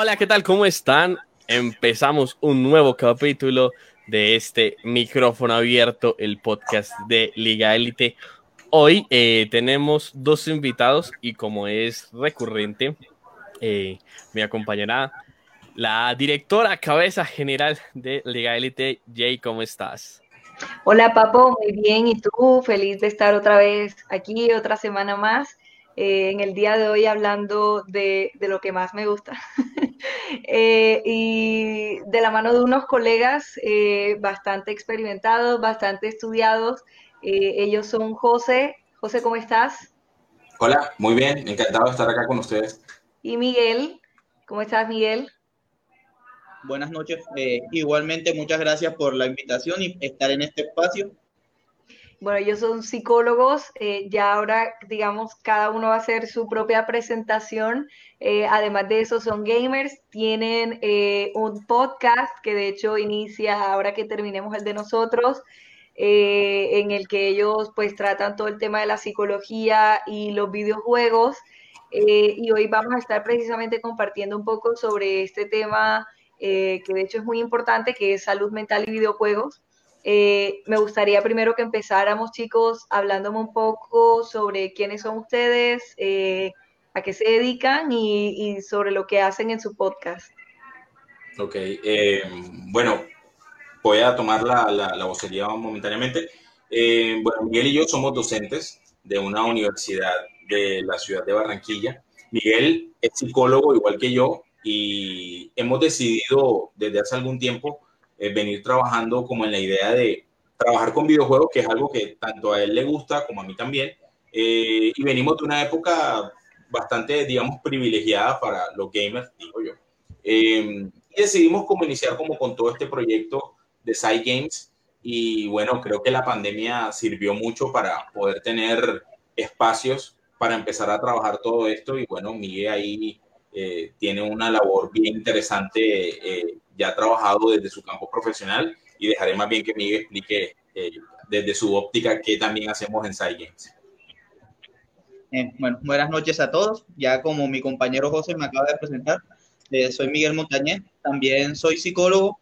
Hola, ¿qué tal? ¿Cómo están? Empezamos un nuevo capítulo de este micrófono abierto, el podcast de Liga Élite. Hoy eh, tenemos dos invitados y como es recurrente, eh, me acompañará la directora cabeza general de Liga Élite. Jay, ¿cómo estás? Hola Papo, muy bien. ¿Y tú? Feliz de estar otra vez aquí, otra semana más. Eh, en el día de hoy hablando de, lo que más me gusta. y de la mano de unos colegas bastante experimentados, bastante estudiados eh, ellos son José. José, ¿cómo estás? Hola, muy bien, encantado de estar acá con ustedes. Y Miguel, ¿cómo estás, Miguel? Buenas noches. Eh, igualmente, muchas gracias por la invitación y estar en este espacio. Bueno, ellos son psicólogos, eh, ya ahora, digamos, cada uno va a hacer su propia presentación. además de eso, son gamers, tienen un podcast que de hecho inicia ahora que terminemos el de nosotros. Eh, en el que ellos pues tratan todo el tema de la psicología y los videojuegos. Eh, y hoy vamos a estar precisamente compartiendo un poco sobre este tema eh, que de hecho es muy importante, que es salud mental y videojuegos. Me gustaría primero que empezáramos, chicos, hablándome un poco sobre quiénes son ustedes, a qué se dedican y, sobre lo que hacen en su podcast. Ok, bueno, voy a tomar la, la, vocería momentáneamente. Eh, bueno, Miguel y yo somos docentes de una universidad de la ciudad de Barranquilla. Miguel es psicólogo igual que yo y hemos decidido desde hace algún tiempo eh, venir trabajando como en la idea de trabajar con videojuegos, que es algo que tanto a él le gusta como a mí también. Eh, y venimos de una época bastante, digamos, privilegiada para los gamers, digo yo. y decidimos como iniciar como con todo este proyecto de Side Games. Y bueno, creo que la pandemia sirvió mucho para poder tener espacios para empezar a trabajar todo esto. Y bueno, Miguel ahí eh, tiene una labor bien interesante, eh, ya ha trabajado desde su campo profesional y dejaré más bien que Miguel explique eh, desde su óptica qué también hacemos en Side Games. bueno, buenas noches a todos. Ya como mi compañero José me acaba de presentar, soy Miguel Montañez, también soy psicólogo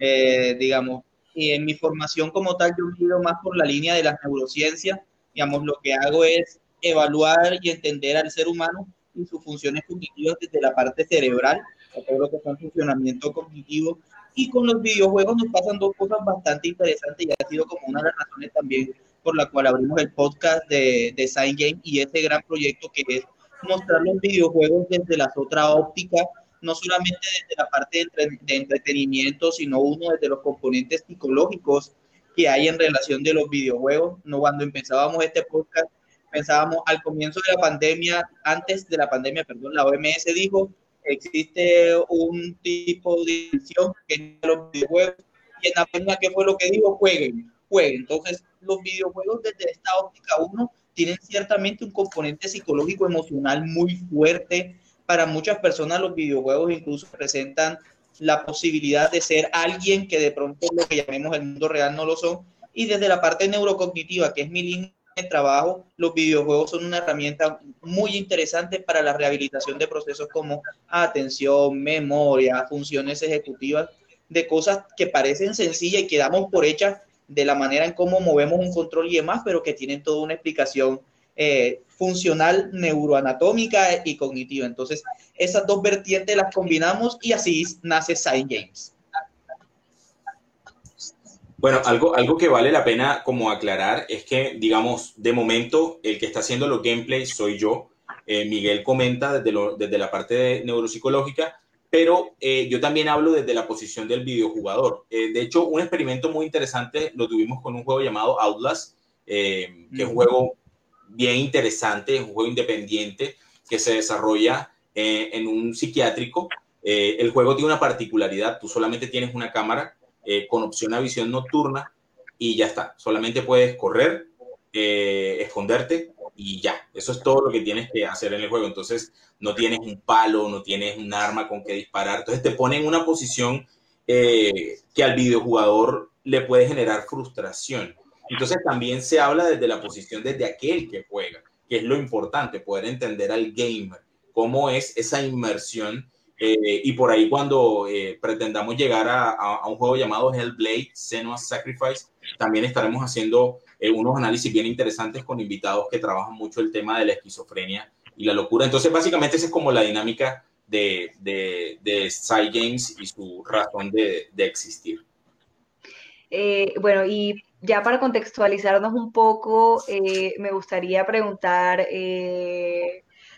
eh, digamos, y en mi formación como tal yo he ido más por la línea de las neurociencias, digamos, lo que hago es evaluar y entender al ser humano y sus funciones cognitivas desde la parte cerebral, todo lo que es un funcionamiento cognitivo, y con los videojuegos nos pasan dos cosas bastante interesantes y ha sido como una de las razones también por la cual abrimos el podcast de, de Sign Game y ese gran proyecto que es mostrar los videojuegos desde la otra óptica no solamente desde la parte de, entretenimiento, sino uno desde los componentes psicológicos que hay en relación de los videojuegos. No, cuando empezábamos este podcast, pensábamos al comienzo de la pandemia, antes de la pandemia, perdón, la OMS dijo, existe un tipo de división que es los videojuegos, y en la pandemia, ¿qué fue lo que dijo? Jueguen, jueguen. Entonces, los videojuegos desde esta óptica uno tienen ciertamente un componente psicológico emocional muy fuerte, para muchas personas los videojuegos incluso presentan la posibilidad de ser alguien que de pronto lo que llamemos el mundo real no lo son. Y desde la parte neurocognitiva, que es mi línea de trabajo, los videojuegos son una herramienta muy interesante para la rehabilitación de procesos como atención, memoria, funciones ejecutivas, de cosas que parecen sencillas y que damos por hechas de la manera en cómo movemos un control y demás, pero que tienen toda una explicación eh, funcional, neuroanatómica y cognitiva. Entonces, esas dos vertientes las combinamos y así nace Sign Games. Bueno, algo, algo que vale la pena como aclarar es que, digamos, de momento el que está haciendo los gameplays soy yo. Eh, Miguel comenta desde, desde la parte neuropsicológica, pero eh, yo también hablo desde la posición del videojugador. de hecho, un experimento muy interesante lo tuvimos con un juego llamado Outlast, que es un juego bien interesante, es un juego independiente que se desarrolla eh, en un psiquiátrico. Eh, el juego tiene una particularidad, tú solamente tienes una cámara eh, con opción a visión nocturna y ya está, solamente puedes correr, esconderte y ya, eso es todo lo que tienes que hacer en el juego. Entonces no tienes un palo, no tienes un arma con que disparar, entonces te pone en una posición que al videojugador le puede generar frustración. Entonces también se habla desde la posición desde aquel que juega, que es lo importante, poder entender al gamer, cómo es esa inmersión Eh, y por ahí cuando eh, pretendamos llegar a, un juego llamado Hellblade, Senua's Sacrifice, también estaremos haciendo eh, unos análisis bien interesantes con invitados que trabajan mucho el tema de la esquizofrenia y la locura. Entonces, básicamente esa es como la dinámica de, de, de Games y su razón de, de existir. bueno, y ya para contextualizarnos un poco, me gustaría preguntar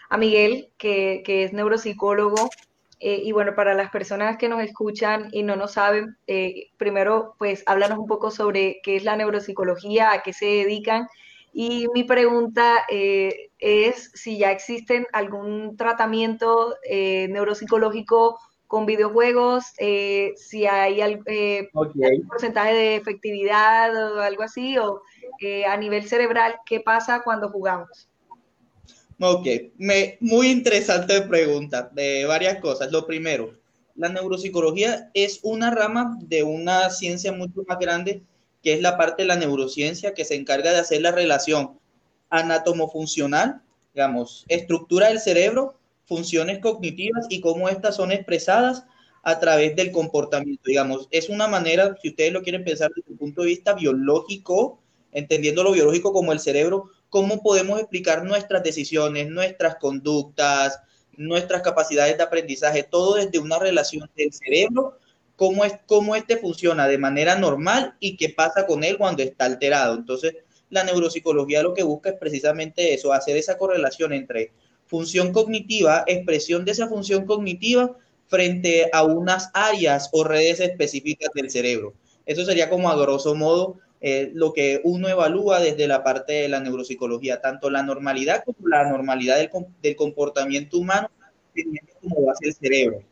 a Miguel, que, que es neuropsicólogo, eh, y bueno, para las personas que nos escuchan y no nos saben, eh, primero, pues háblanos un poco sobre qué es la neuropsicología, a qué se dedican. Y mi pregunta eh, es si ya existen algún tratamiento neuropsicológico con videojuegos, si hay algún porcentaje de efectividad o algo así, o a nivel cerebral, ¿qué pasa cuando jugamos? Ok, me, muy interesante pregunta de varias cosas. Lo primero, la neuropsicología es una rama de una ciencia mucho más grande que es la parte de la neurociencia que se encarga de hacer la relación anatomofuncional, digamos, estructura del cerebro, funciones cognitivas y cómo estas son expresadas a través del comportamiento. Digamos, es una manera, si ustedes lo quieren pensar desde el punto de vista biológico, entendiendo lo biológico como el cerebro, cómo podemos explicar nuestras decisiones, nuestras conductas, nuestras capacidades de aprendizaje, todo desde una relación del cerebro, cómo, es, cómo este funciona de manera normal y qué pasa con él cuando está alterado. Entonces, la neuropsicología lo que busca es precisamente eso, hacer esa correlación entre función cognitiva, expresión de esa función cognitiva frente a unas áreas o redes específicas del cerebro. Eso sería como a grosso modo eh, lo que uno evalúa desde la parte de la neuropsicología, tanto la normalidad como la normalidad del, comportamiento humano, teniendo como base el cerebro.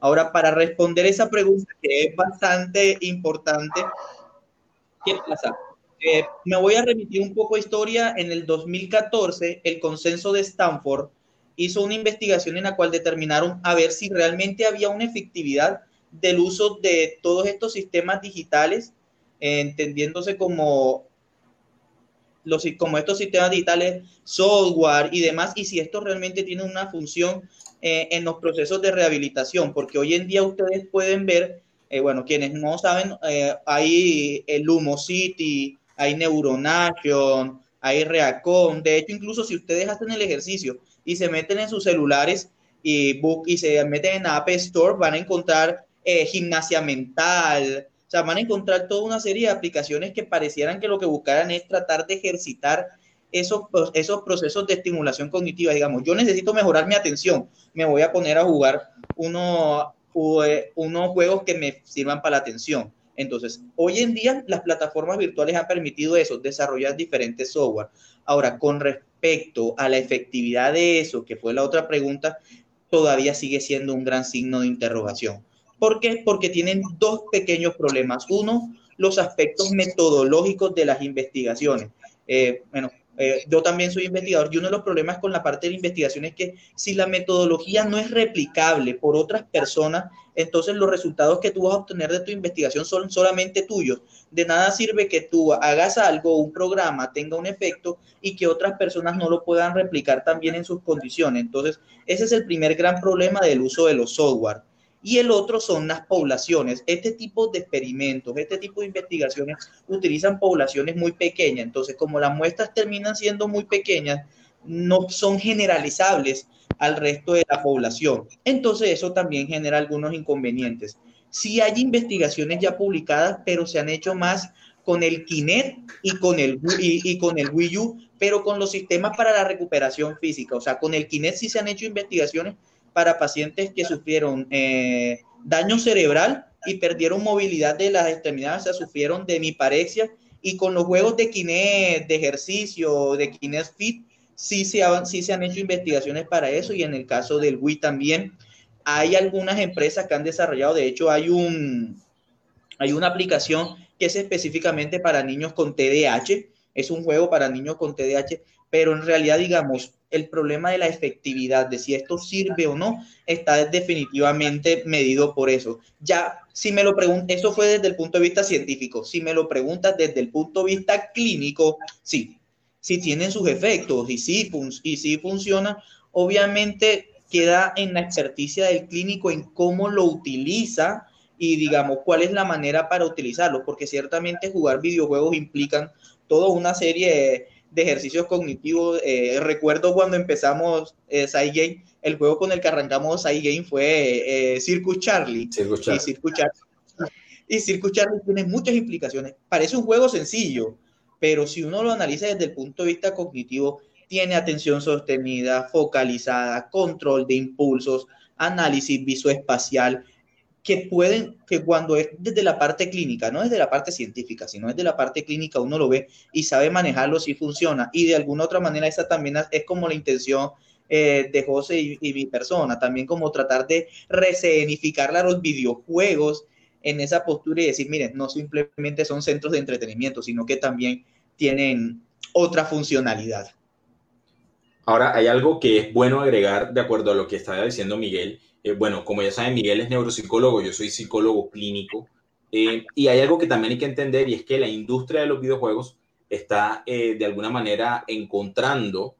Ahora, para responder esa pregunta que es bastante importante, ¿qué pasa? Eh, me voy a remitir un poco a historia. En el 2014, el consenso de Stanford hizo una investigación en la cual determinaron a ver si realmente había una efectividad del uso de todos estos sistemas digitales entendiéndose como, los, como estos sistemas digitales, software y demás, y si esto realmente tiene una función eh, en los procesos de rehabilitación, porque hoy en día ustedes pueden ver, eh, bueno, quienes no saben, eh, hay el Lumo hay Neuronation, hay Reacon, de hecho, incluso si ustedes hacen el ejercicio y se meten en sus celulares y, book, y se meten en App Store, van a encontrar gimnasia mental, sea, van a encontrar toda una serie de aplicaciones que parecieran que lo que buscaran es tratar de ejercitar esos, esos procesos de estimulación cognitiva. Digamos, yo necesito mejorar mi atención, me voy a poner a jugar uno, eh, unos juegos que me sirvan para la atención. Entonces, hoy en día las plataformas virtuales han permitido eso, desarrollar diferentes software. Ahora, con respecto a la efectividad de eso, que fue la otra pregunta, todavía sigue siendo un gran signo de interrogación. ¿Por qué? Porque tienen dos pequeños problemas. Uno, los aspectos metodológicos de las investigaciones. Eh, bueno, eh, yo también soy investigador y uno de los problemas con la parte de investigación es que si la metodología no es replicable por otras personas, entonces los resultados que tú vas a obtener de tu investigación son solamente tuyos. De nada sirve que tú hagas algo, un programa tenga un efecto y que otras personas no lo puedan replicar también en sus condiciones. Entonces, ese es el primer gran problema del uso de los software y el otro son las poblaciones. Este tipo de experimentos, este tipo de investigaciones utilizan poblaciones muy pequeñas. Entonces, como las muestras terminan siendo muy pequeñas, no son generalizables al resto de la población. Entonces, eso también genera algunos inconvenientes. Sí hay investigaciones ya publicadas, pero se han hecho más con el Kinect y con el, y con el Wii U, pero con los sistemas para la recuperación física. O sea, con el Kinect sí se han hecho investigaciones, para pacientes que sufrieron eh, daño cerebral y perdieron movilidad de las extremidades, o sea, sufrieron de miparexia y con los juegos de Kinect, de ejercicio, de Kinect Fit, sí se, han, sí se han hecho investigaciones para eso y en el caso del Wii también. Hay algunas empresas que han desarrollado, de hecho hay un hay una aplicación que es específicamente para niños con TDAH, es un juego para niños con TDAH, pero en realidad digamos el problema de la efectividad, de si esto sirve o no, está definitivamente medido por eso. Ya, si me lo preguntas, eso fue desde el punto de vista científico, si me lo preguntas desde el punto de vista clínico, sí, sí tienen sus efectos y sí, y sí funciona, obviamente queda en la experticia del clínico en cómo lo utiliza y digamos cuál es la manera para utilizarlo, porque ciertamente jugar videojuegos implican toda una serie de, ejercicios cognitivos. Eh, recuerdo cuando empezamos eh, Game, el juego con el que arrancamos Game fue eh, Circus Charlie. Circus Charlie. Y Circus Charlie. Y Circus Charlie tiene muchas implicaciones. Parece un juego sencillo, pero si uno lo analiza desde el punto de vista cognitivo, tiene atención sostenida, focalizada, control de impulsos, análisis visoespacial, que pueden, que cuando es desde la parte clínica, no desde la parte científica, sino desde la parte clínica, uno lo ve y sabe manejarlo si funciona. Y de alguna otra manera, esa también es como la intención eh, de José y, mi persona, también como tratar de resenificar a los videojuegos en esa postura y decir, miren, no simplemente son centros de entretenimiento, sino que también tienen otra funcionalidad. Ahora, hay algo que es bueno agregar de acuerdo a lo que estaba diciendo Miguel, eh, bueno, como ya saben, Miguel es neuropsicólogo, yo soy psicólogo clínico, eh, y hay algo que también hay que entender y es que la industria de los videojuegos está eh, de alguna manera encontrando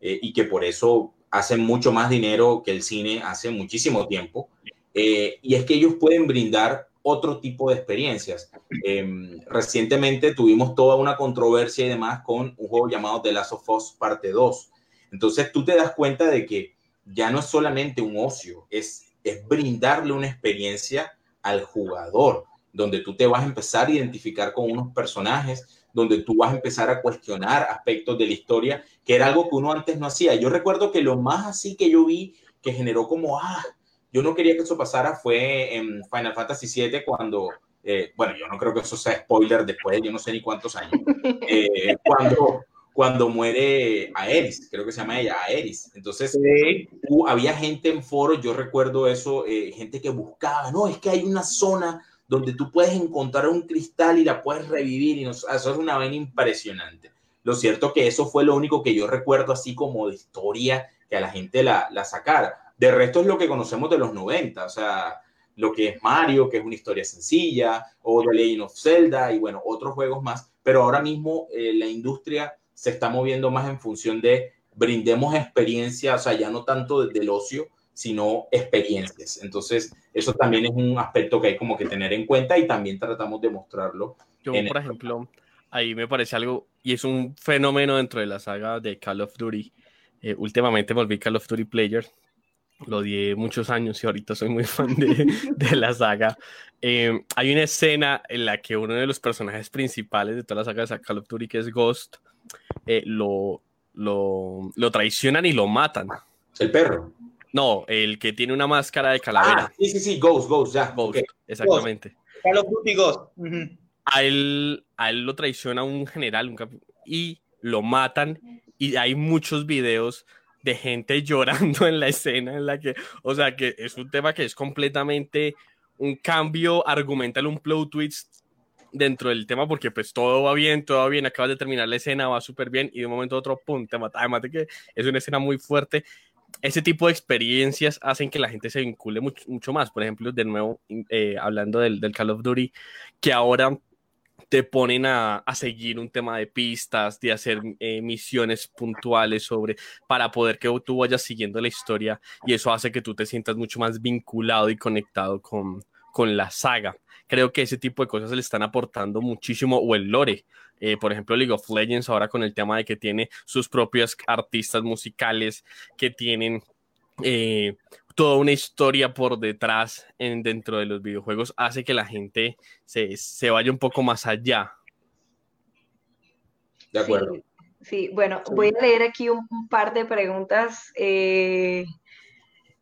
y que por eso hacen mucho más dinero que el cine hace muchísimo tiempo, y es que ellos pueden brindar otro tipo de experiencias. Em, recientemente tuvimos toda una controversia y demás con un juego llamado The Last of Us Parte 2. Entonces tú te das cuenta de que ya no es solamente un ocio, es, es brindarle una experiencia al jugador, donde tú te vas a empezar a identificar con unos personajes, donde tú vas a empezar a cuestionar aspectos de la historia, que era algo que uno antes no hacía. Yo recuerdo que lo más así que yo vi que generó como, ah, yo no quería que eso pasara fue en Final Fantasy VII cuando, eh, bueno, yo no creo que eso sea spoiler después de yo no sé ni cuántos años, eh, cuando cuando muere Aeris, creo que se llama ella, Aeris. Entonces, había gente en foros, yo recuerdo eso, eh, gente que buscaba, no, es que hay una zona donde tú puedes encontrar un cristal y la puedes revivir, y eso es una vaina impresionante. Lo cierto que eso fue lo único que yo recuerdo así como de historia que a la gente la, la sacara. De resto es lo que conocemos de los 90, o sea, lo que es Mario, que es una historia sencilla, o The Legend of Zelda, y bueno, otros juegos más, pero ahora mismo eh, la industria se está moviendo más en función de brindemos experiencia, o sea, ya no tanto del ocio, sino experiencias. Entonces, eso también es un aspecto que hay como que tener en cuenta y también tratamos de mostrarlo. Yo, por ejemplo, ahí me parece algo, y es un fenómeno dentro de la saga de Call of Duty. Eh, últimamente volví Call of Duty Player, lo di muchos años y ahorita soy muy fan de, de la saga. Eh, hay una escena en la que uno de los personajes principales de toda la saga de Call of Duty, que es Ghost, eh, lo, lo, lo, traicionan y lo matan. ¿El perro? No, el que tiene una máscara de calavera. Ah, sí, sí, sí, Ghost, Ghost, ya. Ghost, exactamente. Call of Duty Ghost. a, él, a él lo traiciona un general un y lo matan y hay muchos videos de gente llorando en la escena en la que, o sea, que es un tema que es completamente un cambio argumental, un plot twist dentro del tema porque pues todo va bien, todo va bien, acabas de terminar la escena, va súper bien y de un momento a otro, pum, te mata, además de que es una escena muy fuerte. Ese tipo de experiencias hacen que la gente se vincule mucho, mucho más. Por ejemplo, de nuevo, eh, hablando del, del, Call of Duty, que ahora te ponen a, a, seguir un tema de pistas, de hacer eh, misiones puntuales sobre, para poder que tú vayas siguiendo la historia y eso hace que tú te sientas mucho más vinculado y conectado con, con la saga. Creo que ese tipo de cosas le están aportando muchísimo, o el lore. Eh, por ejemplo, League of Legends ahora con el tema de que tiene sus propios artistas musicales, que tienen eh, toda una historia por detrás en, dentro de los videojuegos hace que la gente se, vaya un poco más allá. De acuerdo. Sí, bueno, voy a leer aquí un, par de preguntas eh,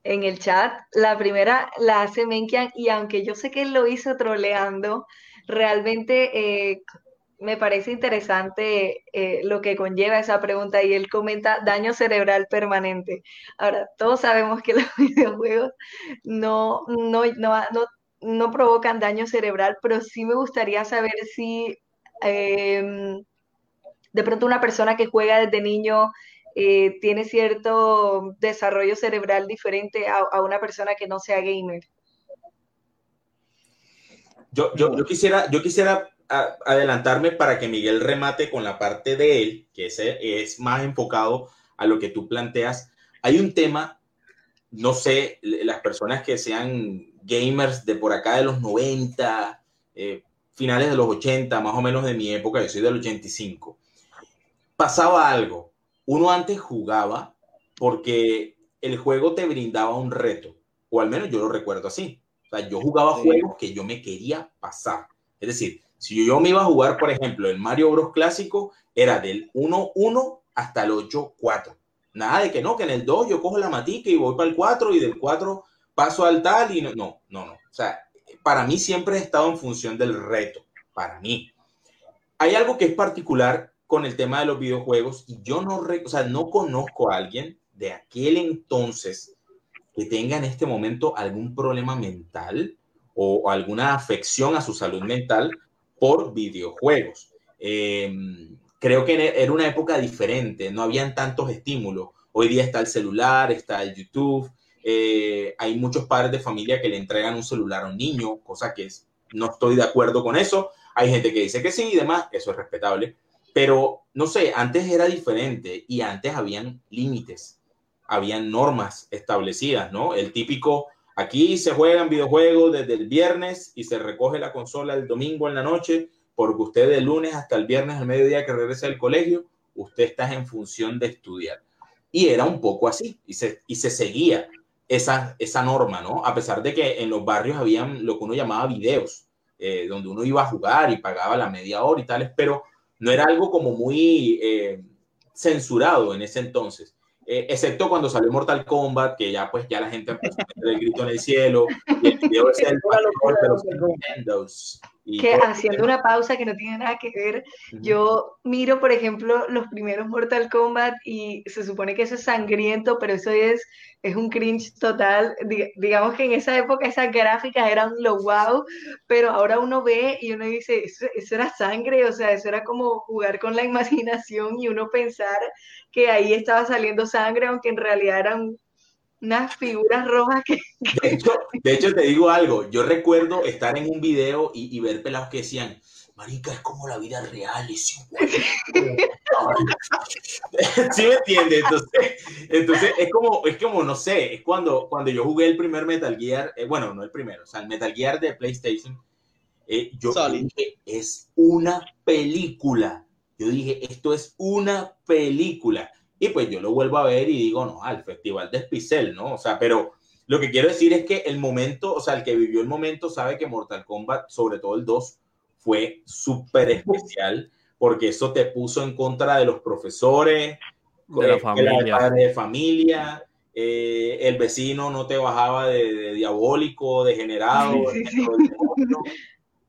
en el chat. La primera la hace Menkian y aunque yo sé que lo hizo troleando, realmente eh, me parece interesante eh, lo que conlleva esa pregunta y él comenta daño cerebral permanente. Ahora, todos sabemos que los videojuegos no, no, no, no, provocan daño cerebral, pero sí me gustaría saber si em, de pronto una persona que juega desde niño eh, tiene cierto desarrollo cerebral diferente a, una persona que no sea gamer. Yo, yo, yo quisiera, yo quisiera adelantarme para que Miguel remate con la parte de él, que es, es más enfocado a lo que tú planteas. Hay un tema no sé, las personas que sean gamers de por acá de los 90, eh, finales de los 80, más o menos de mi época, yo soy del 85, pasaba algo. Uno antes jugaba porque el juego te brindaba un reto, o al menos yo lo recuerdo así. O sea, yo jugaba juegos que yo me quería pasar. Es decir, si yo me iba a jugar, por ejemplo, el Mario Bros. clásico, era del 1-1 hasta el 8-4. Nada de que no, que en el 2 yo cojo la matica y voy para el 4 y del 4 paso al tal y no, no, no, no. O sea, para mí siempre he estado en función del reto, para mí. Hay algo que es particular con el tema de los videojuegos y yo no, o sea, no conozco a alguien de aquel entonces que tenga en este momento algún problema mental o, alguna afección a su salud mental por videojuegos. Em, creo que era una época diferente, no habían tantos estímulos. Hoy día está el celular, está el YouTube, eh, hay muchos padres de familia que le entregan un celular a un niño, cosa que es, no estoy de acuerdo con eso. Hay gente que dice que sí y demás, eso es respetable. Pero, no sé, antes era diferente y antes habían límites, habían normas establecidas, ¿no? El típico, aquí se juegan videojuegos desde el viernes y se recoge la consola el domingo en la noche, porque usted de lunes hasta el viernes al mediodía que regresa del colegio, usted está en función de estudiar. Y era un poco así, y se, y se seguía esa, esa norma, ¿no? A pesar de que en los barrios habían lo que uno llamaba videos, eh, donde uno iba a jugar y pagaba la media hora y tales, pero no era algo como muy eh, censurado en ese entonces. Eh, excepto cuando salió Mortal Kombat, que ya pues ya la gente empezó a meter el grito en el cielo, y el video es el de que haciendo una pausa que no tiene nada que ver, yo miro, por ejemplo, los primeros Mortal Kombat y se supone que eso es sangriento, pero eso es, es un cringe total. digamos que en esa época esas gráficas eran lo wow, pero ahora uno ve y uno dice, eso, eso era sangre, o sea, eso era como jugar con la imaginación y uno pensar que ahí estaba saliendo sangre, aunque en realidad eran unas figuras rojas que... De hecho, te digo algo, yo recuerdo estar en un video y, ver pelados que decían, marica, es como la vida real, es igual. ¿Sí me entiendes? Entonces, es como, es como, no sé, es cuando, cuando yo jugué el primer Metal Gear, eh, bueno, no el primero, o sea, el Metal Gear de PlayStation, eh, yo dije, es una película. Yo dije, esto es una película. Y pues yo lo vuelvo a ver y digo, no, al Festival de Spicel, ¿no? O sea, pero lo que quiero decir es que el momento, o sea, el que vivió el momento sabe que Mortal Kombat, sobre todo el 2, fue súper especial porque eso te puso en contra de los profesores, de la familia, de familia eh, el vecino no te bajaba de, diabólico, degenerado.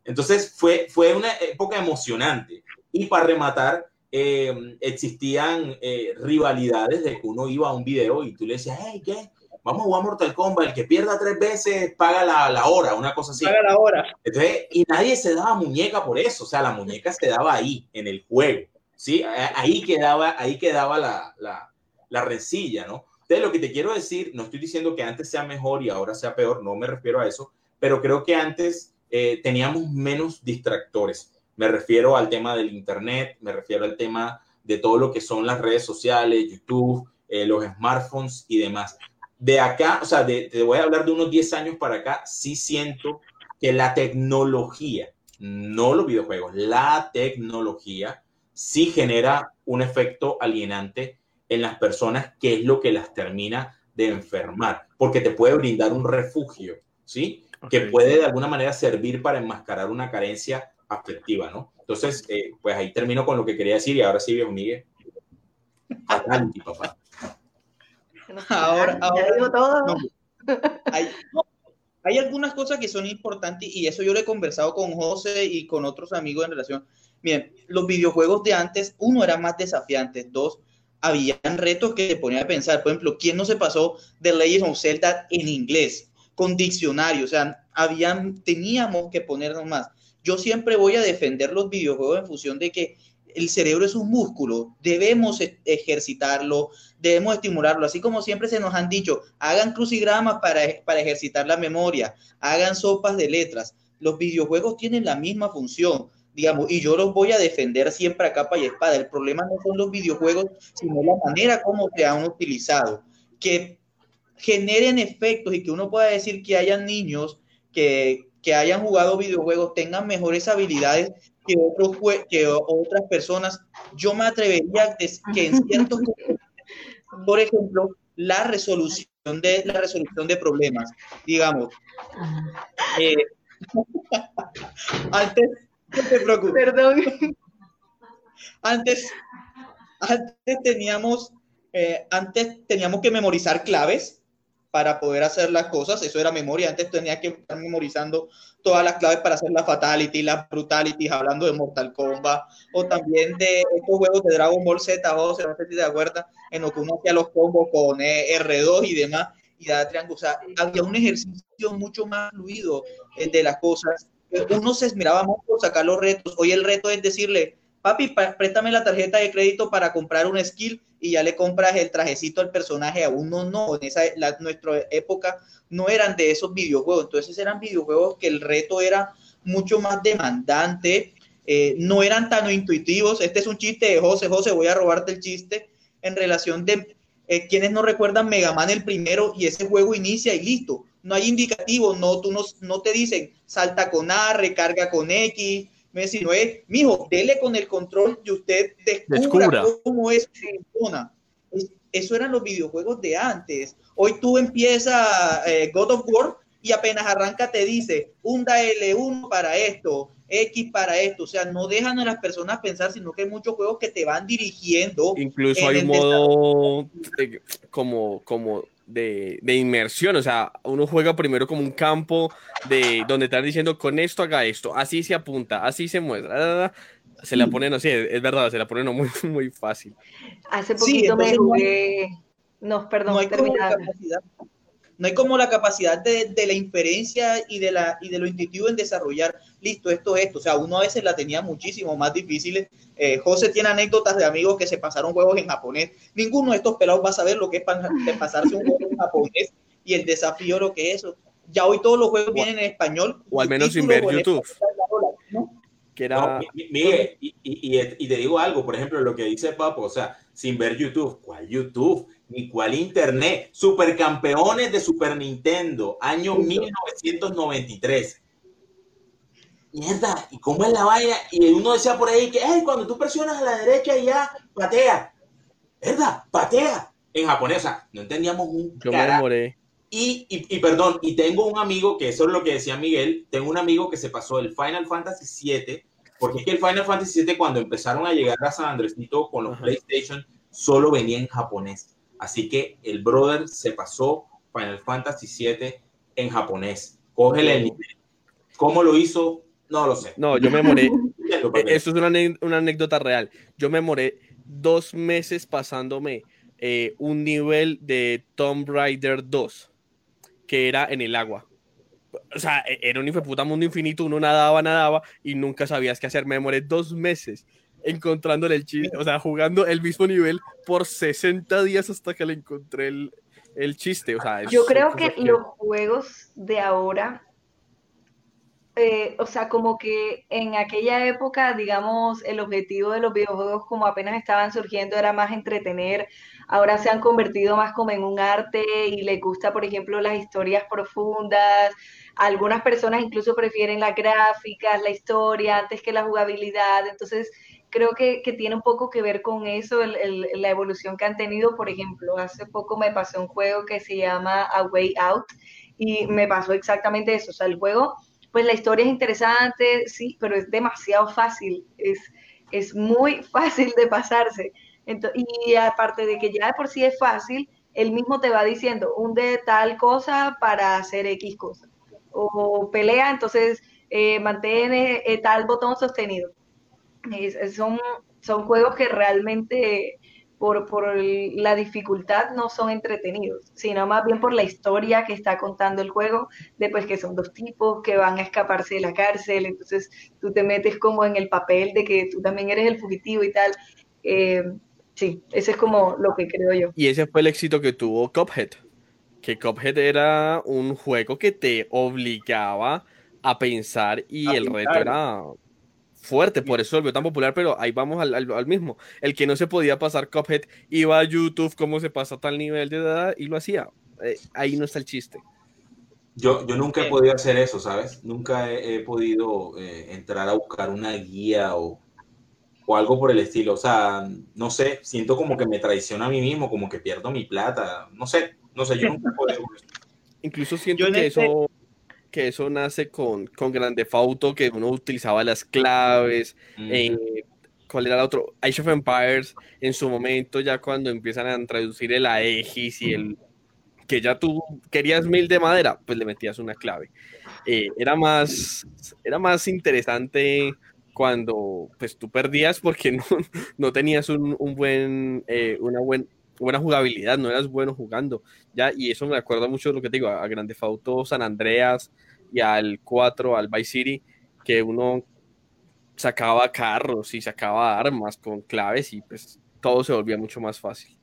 Entonces fue, fue una época emocionante. Y para rematar, eh, existían eh, rivalidades de que uno iba a un video y tú le decías, hey, ¿qué? Vamos a jugar Mortal Kombat, el que pierda tres veces paga la, la hora, una cosa así. Paga la hora. Entonces, y nadie se daba muñeca por eso, o sea, la muñeca se daba ahí, en el juego, ¿sí? Ahí quedaba, ahí quedaba la, la, la rencilla, ¿no? Entonces, lo que te quiero decir, no estoy diciendo que antes sea mejor y ahora sea peor, no me refiero a eso, pero creo que antes eh, teníamos menos distractores. Me refiero al tema del Internet, me refiero al tema de todo lo que son las redes sociales, YouTube, eh, los smartphones y demás. De acá, o sea, te voy a hablar de unos 10 años para acá, sí siento que la tecnología, no los videojuegos, la tecnología sí genera un efecto alienante en las personas, que es lo que las termina de enfermar, porque te puede brindar un refugio, ¿sí? Que puede de alguna manera servir para enmascarar una carencia afectiva, ¿no? Entonces, eh, pues ahí termino con lo que quería decir y ahora sí, viejo Miguel. Adelante, papá. Ahora, ahora todo. hay, hay, algunas cosas que son importantes y eso yo lo he conversado con José y con otros amigos en relación. Miren, los videojuegos de antes, uno, era más desafiante, dos, habían retos que te ponían a pensar. Por ejemplo, ¿quién no se pasó de Legends of Zelda en inglés? Con diccionario, o sea, habían, teníamos que ponernos más yo siempre voy a defender los videojuegos en función de que el cerebro es un músculo, debemos e-, ejercitarlo, debemos estimularlo, así como siempre se nos han dicho, hagan crucigramas para, para ejercitar la memoria, hagan sopas de letras. Los videojuegos tienen la misma función, digamos, y yo los voy a defender siempre a capa y espada. El problema no son los videojuegos, sino la manera como se han utilizado, que generen efectos y que uno pueda decir que hayan niños que, que hayan jugado videojuegos tengan mejores habilidades que, otros, que otras personas, yo me atrevería a que en ciertos por ejemplo, la resolución de la resolución de problemas, digamos. Eh, antes, no te preocupes. Perdón. Antes, antes teníamos, eh, antes teníamos que memorizar claves para poder hacer las cosas. Eso era memoria. Antes tenía que estar memorizando todas las claves para hacer la fatality, las brutalities, hablando de Mortal Kombat, o también de estos juegos de Dragon Ball Z, o no sé si te acuerdas, en lo que uno hacía los combos con eh, R2 y demás, y da triángulo. O sea, había un ejercicio mucho más fluido eh, de las cosas. Uno se esmeraba mucho por sacar los retos. Hoy el reto es decirle, papi, préstame la tarjeta de crédito para comprar un skill y ya le compras el trajecito al personaje. A uno no, en esa la, nuestra época no eran de esos videojuegos. Entonces eran videojuegos que el reto era mucho más demandante, eh, no eran tan intuitivos. Este es un chiste de José, José, voy a robarte el chiste en relación de eh, quienes no recuerdan Mega Man el primero y ese juego inicia y listo. No hay indicativo, no, tú no, no te dicen salta con A, recarga con X, Messi no es, mijo, dele con el control y usted descubra, cómo es funciona. Eso eran los videojuegos de antes. Hoy tú empiezas eh, God of War y apenas arranca te dice, hunda L1 para esto, X para esto. O sea, no dejan a las personas pensar, sino que hay muchos juegos que te van dirigiendo. Incluso hay un modo como, como de, inmersión, o sea, uno juega primero como un campo de donde están diciendo con esto haga esto, así se apunta, así se muestra, se la ponen, no sé, es verdad, se la ponen muy, muy fácil. Hace poquito me jugué, no, perdón, no hay como la capacidad de, de, la inferencia y de, la, y de lo intuitivo en desarrollar, listo, esto, esto. O sea, uno a veces la tenía muchísimo más difíciles. Eh, José tiene anécdotas de amigos que se pasaron juegos en japonés. Ninguno de estos pelados va a saber lo que es pasarse un juego en japonés y el desafío lo que es eso. Ya hoy todos los juegos vienen en español. O al menos sin ver YouTube. Que era... Miguel, y, y, y, te digo algo, por ejemplo, lo que dice Papo, o sea, sin ver YouTube. ¿Cuál YouTube? ni cuál internet. Supercampeones de Super Nintendo, año 1993. Mierda, ¿y cómo es la vaina? Y uno decía por ahí que cuando tú presionas a la derecha y ya patea. ¿Verdad? Patea. En sea, no entendíamos un Yo me Y, y, y, perdón, y tengo un amigo, que eso es lo que decía Miguel, tengo un amigo que se pasó el Final Fantasy VII, porque es que el Final Fantasy VII cuando empezaron a llegar a San Andresito con los PlayStation, solo venía en japonés. Así que el brother se pasó Final Fantasy VII en japonés. Cógele el nivel. ¿Cómo lo hizo? No lo sé. No, yo me moré. Esto es una, anécdota real. Yo me moré dos meses pasándome eh, un nivel de Tomb Raider 2, que era en el agua. O sea, e, era un puta mundo infinito, uno nadaba, nadaba y nunca sabías qué hacer. Me demoré dos meses encontrándole el chiste, o sea, jugando el mismo nivel por 60 días hasta que le encontré el, el chiste. O sea, Yo creo que, los juegos de ahora, eh, o sea, como que en aquella época, digamos, el objetivo de los videojuegos como apenas estaban surgiendo era más entretener, ahora se han convertido más como en un arte y les gusta, por ejemplo, las historias profundas. Algunas personas incluso prefieren las gráficas, la historia antes que la jugabilidad. Entonces, creo que, tiene un poco que ver con eso, la evolución que han tenido. Por ejemplo, hace poco me pasó un juego que se llama A Way Out y me pasó exactamente eso. O sea, el juego, pues la historia es interesante, sí, pero es demasiado fácil, es, es muy fácil de pasarse. y aparte de que ya de por sí es fácil, él mismo te va diciendo, un de tal cosa para hacer X cosa. O pelea, entonces eh, mantén eh, tal botón sostenido son, son juegos que realmente por, por, la dificultad no son entretenidos, sino más bien por la historia que está contando el juego, después que son dos tipos que van a escaparse de la cárcel, entonces tú te metes como en el papel de que tú también eres el fugitivo y tal. Eh, sí, ese es como lo que creo yo. Y ese fue el éxito que tuvo Cuphead, que Cuphead era un juego que te obligaba a pensar y el reto era fuerte, por eso volvió tan popular, pero ahí vamos al, mismo. El que no se podía pasar Cuphead iba a YouTube, cómo se pasa tal nivel de edad y lo hacía. eh, ahí no está el chiste. Yo, yo nunca he podido hacer eso, ¿sabes? Nunca he, podido eh, entrar a buscar una guía o, o, algo por el estilo. O sea, no sé, siento como que me traiciona a mí mismo, como que pierdo mi plata. No sé, no sé, yo nunca he podido. Incluso siento que este eso que eso nace con, con Grande Fauto, que uno utilizaba las claves, en ¿cuál era el otro? Age of Empires, en su momento, ya cuando empiezan a traducir el Aegis y el que ya tú querías mil de madera, pues le metías una clave. Eh, era, más, era más interesante cuando pues tú perdías porque no, no tenías un, un buen, eh, una buen, buena jugabilidad, no eras bueno jugando. Ya, y eso me acuerda mucho de lo que te digo, a Grande Fauto San Andreas y al 4, al Vice City, que uno sacaba carros y sacaba armas con claves y pues todo se volvía mucho más fácil.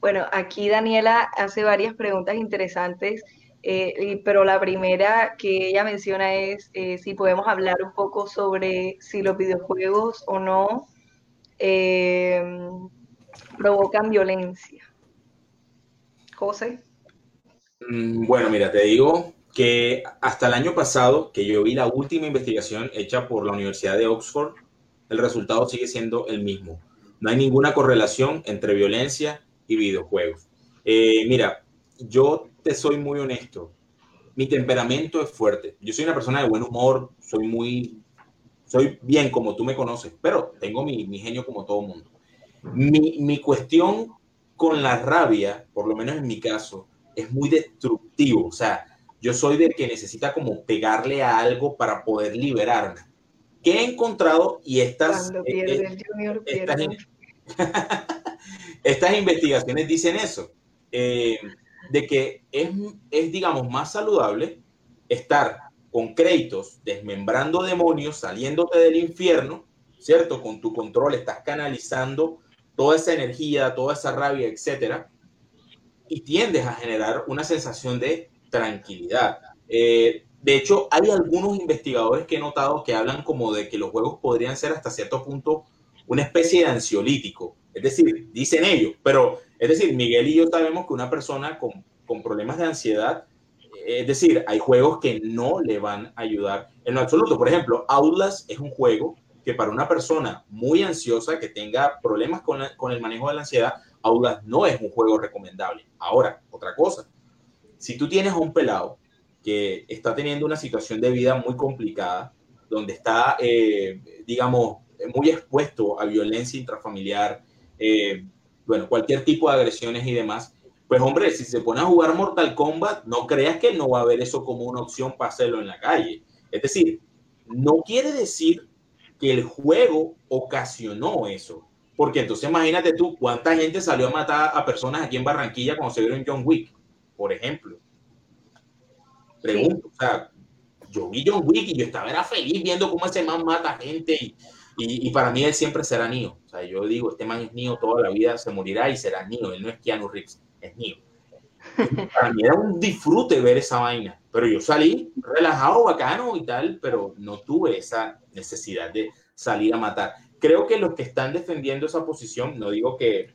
Bueno, aquí Daniela hace varias preguntas interesantes, eh, pero la primera que ella menciona es eh, si podemos hablar un poco sobre si los videojuegos o no eh, provocan violencia. José. Mm, bueno, mira, te digo que hasta el año pasado, que yo vi la última investigación hecha por la Universidad de Oxford, el resultado sigue siendo el mismo. No hay ninguna correlación entre violencia y videojuegos. Eh, mira, yo te soy muy honesto. Mi temperamento es fuerte. Yo soy una persona de buen humor, soy muy, soy bien como tú me conoces, pero tengo mi, mi genio como todo mundo. Mi, mi cuestión con la rabia, por lo menos en mi caso, es muy destructivo. O sea, yo soy del que necesita como pegarle a algo para poder liberarme. ¿Qué he encontrado? Y estas, eh, eh, estas, investigaciones dicen eso, eh, de que es, es, digamos, más saludable estar con créditos desmembrando demonios, saliéndote del infierno, ¿cierto? Con tu control estás canalizando toda esa energía, toda esa rabia, etcétera, y tiendes a generar una sensación de tranquilidad. Eh, de hecho, hay algunos investigadores que he notado que hablan como de que los juegos podrían ser hasta cierto punto una especie de ansiolítico. Es decir, dicen ellos, pero es decir, Miguel y yo sabemos que una persona con, con problemas de ansiedad, es decir, hay juegos que no le van a ayudar en lo absoluto. Por ejemplo, Outlast es un juego que para una persona muy ansiosa que tenga problemas con, con el manejo de la ansiedad, Outlast no es un juego recomendable. Ahora, otra cosa, si tú tienes a un pelado que está teniendo una situación de vida muy complicada, donde está, eh, digamos, muy expuesto a violencia intrafamiliar, eh, bueno, cualquier tipo de agresiones y demás, pues hombre, si se pone a jugar Mortal Kombat, no creas que no va a ver eso como una opción para hacerlo en la calle. Es decir, no quiere decir que el juego ocasionó eso. Porque entonces imagínate tú cuánta gente salió a matar a personas aquí en Barranquilla cuando se vieron John Wick por ejemplo. Pregunto, o sea, yo vi John Wick y yo estaba era feliz viendo cómo ese man mata gente y, y, para mí él siempre será Neo. O sea, yo digo, este man es Neo toda la vida, se morirá y será Neo. Él no es Keanu Reeves, es Neo. Para mí era un disfrute ver esa vaina, pero yo salí relajado, bacano y tal, pero no tuve esa necesidad de salir a matar. Creo que los que están defendiendo esa posición, no digo que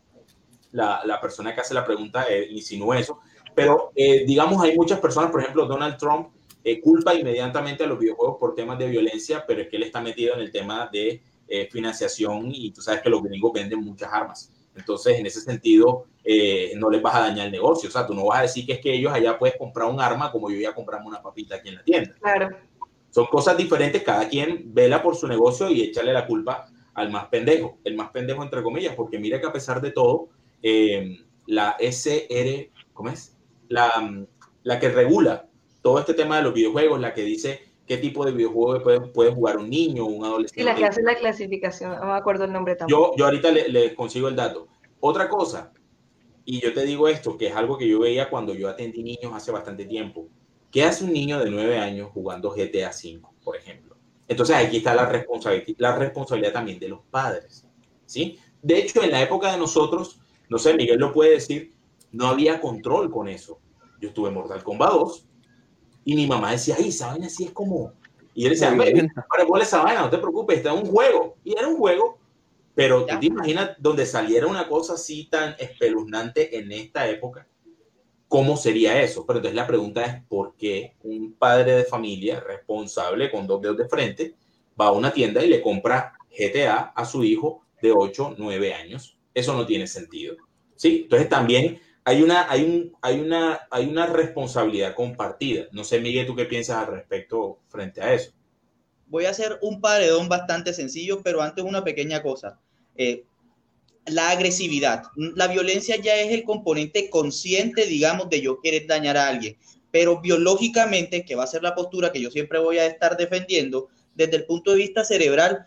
la, la persona que hace la pregunta eh, insinúe eso, pero eh, digamos, hay muchas personas, por ejemplo, Donald Trump eh, culpa inmediatamente a los videojuegos por temas de violencia, pero es que él está metido en el tema de eh, financiación y tú sabes que los gringos venden muchas armas. Entonces, en ese sentido, no les vas a dañar el negocio. O sea, tú no vas a decir que es que ellos allá puedes comprar un arma como yo ya compramos una papita aquí en la tienda. Claro. Son cosas diferentes, cada quien vela por su negocio y échale la culpa al más pendejo, el más pendejo entre comillas, porque mira que a pesar de todo, la SR, ¿cómo es? La, la que regula todo este tema de los videojuegos, la que dice qué tipo de videojuego puede, puede jugar un niño o un adolescente. Y la que hace la clasificación, no me acuerdo el nombre tampoco. Yo, yo ahorita le, le, consigo el dato. Otra cosa, y yo te digo esto, que es algo que yo veía cuando yo atendí niños hace bastante tiempo. ¿Qué hace un niño de 9 años jugando GTA V, por ejemplo? Entonces aquí está la responsabilidad, la responsabilidad también de los padres, ¿sí? De hecho, en la época de nosotros, no sé, Miguel lo puede decir, no había control con eso. Yo estuve en Mortal Kombat 2 y mi mamá decía, ay, esa vaina así es como... Y él decía, para esa vaina, no te preocupes, está en un juego. Y era un juego, pero tú te imaginas donde saliera una cosa así tan espeluznante en esta época. cómo sería eso. Pero entonces la pregunta es, ¿por qué un padre de familia responsable con dos dedos de frente va a una tienda y le compra GTA a su hijo de 8, 9 años? Eso no tiene sentido. ¿Sí? Entonces también hay una, hay, un, hay, una, hay una responsabilidad compartida. No sé, Miguel, ¿tú qué piensas al respecto frente a eso? Voy a hacer un paredón bastante sencillo, pero antes una pequeña cosa. Eh, la agresividad. La violencia ya es el componente consciente, digamos, de yo querer dañar a alguien, pero biológicamente, que va a ser la postura que yo siempre voy a estar defendiendo, desde el punto de vista cerebral,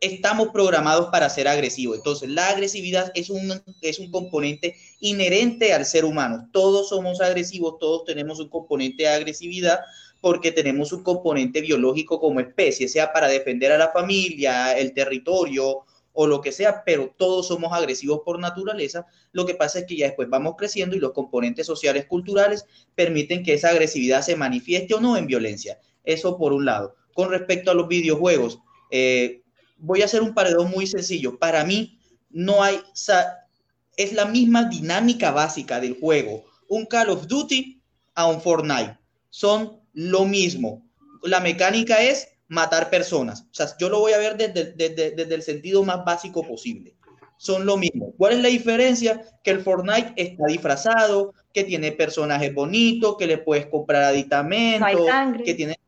estamos programados para ser agresivos. Entonces, la agresividad es un, es un componente inherente al ser humano. Todos somos agresivos, todos tenemos un componente de agresividad porque tenemos un componente biológico como especie, sea para defender a la familia, el territorio o lo que sea, pero todos somos agresivos por naturaleza. Lo que pasa es que ya después vamos creciendo y los componentes sociales culturales permiten que esa agresividad se manifieste o no en violencia. Eso por un lado. Con respecto a los videojuegos, eh, voy a hacer un paredón muy sencillo. Para mí, no hay, es la misma dinámica básica del juego. Un Call of Duty a un Fortnite. Son lo mismo. La mecánica es matar personas. O sea, yo lo voy a ver desde, desde, el sentido más básico posible. Son lo mismo. ¿Cuál es la diferencia? Que el Fortnite está disfrazado, que tiene personajes bonitos, que le puedes comprar aditamentos, que tiene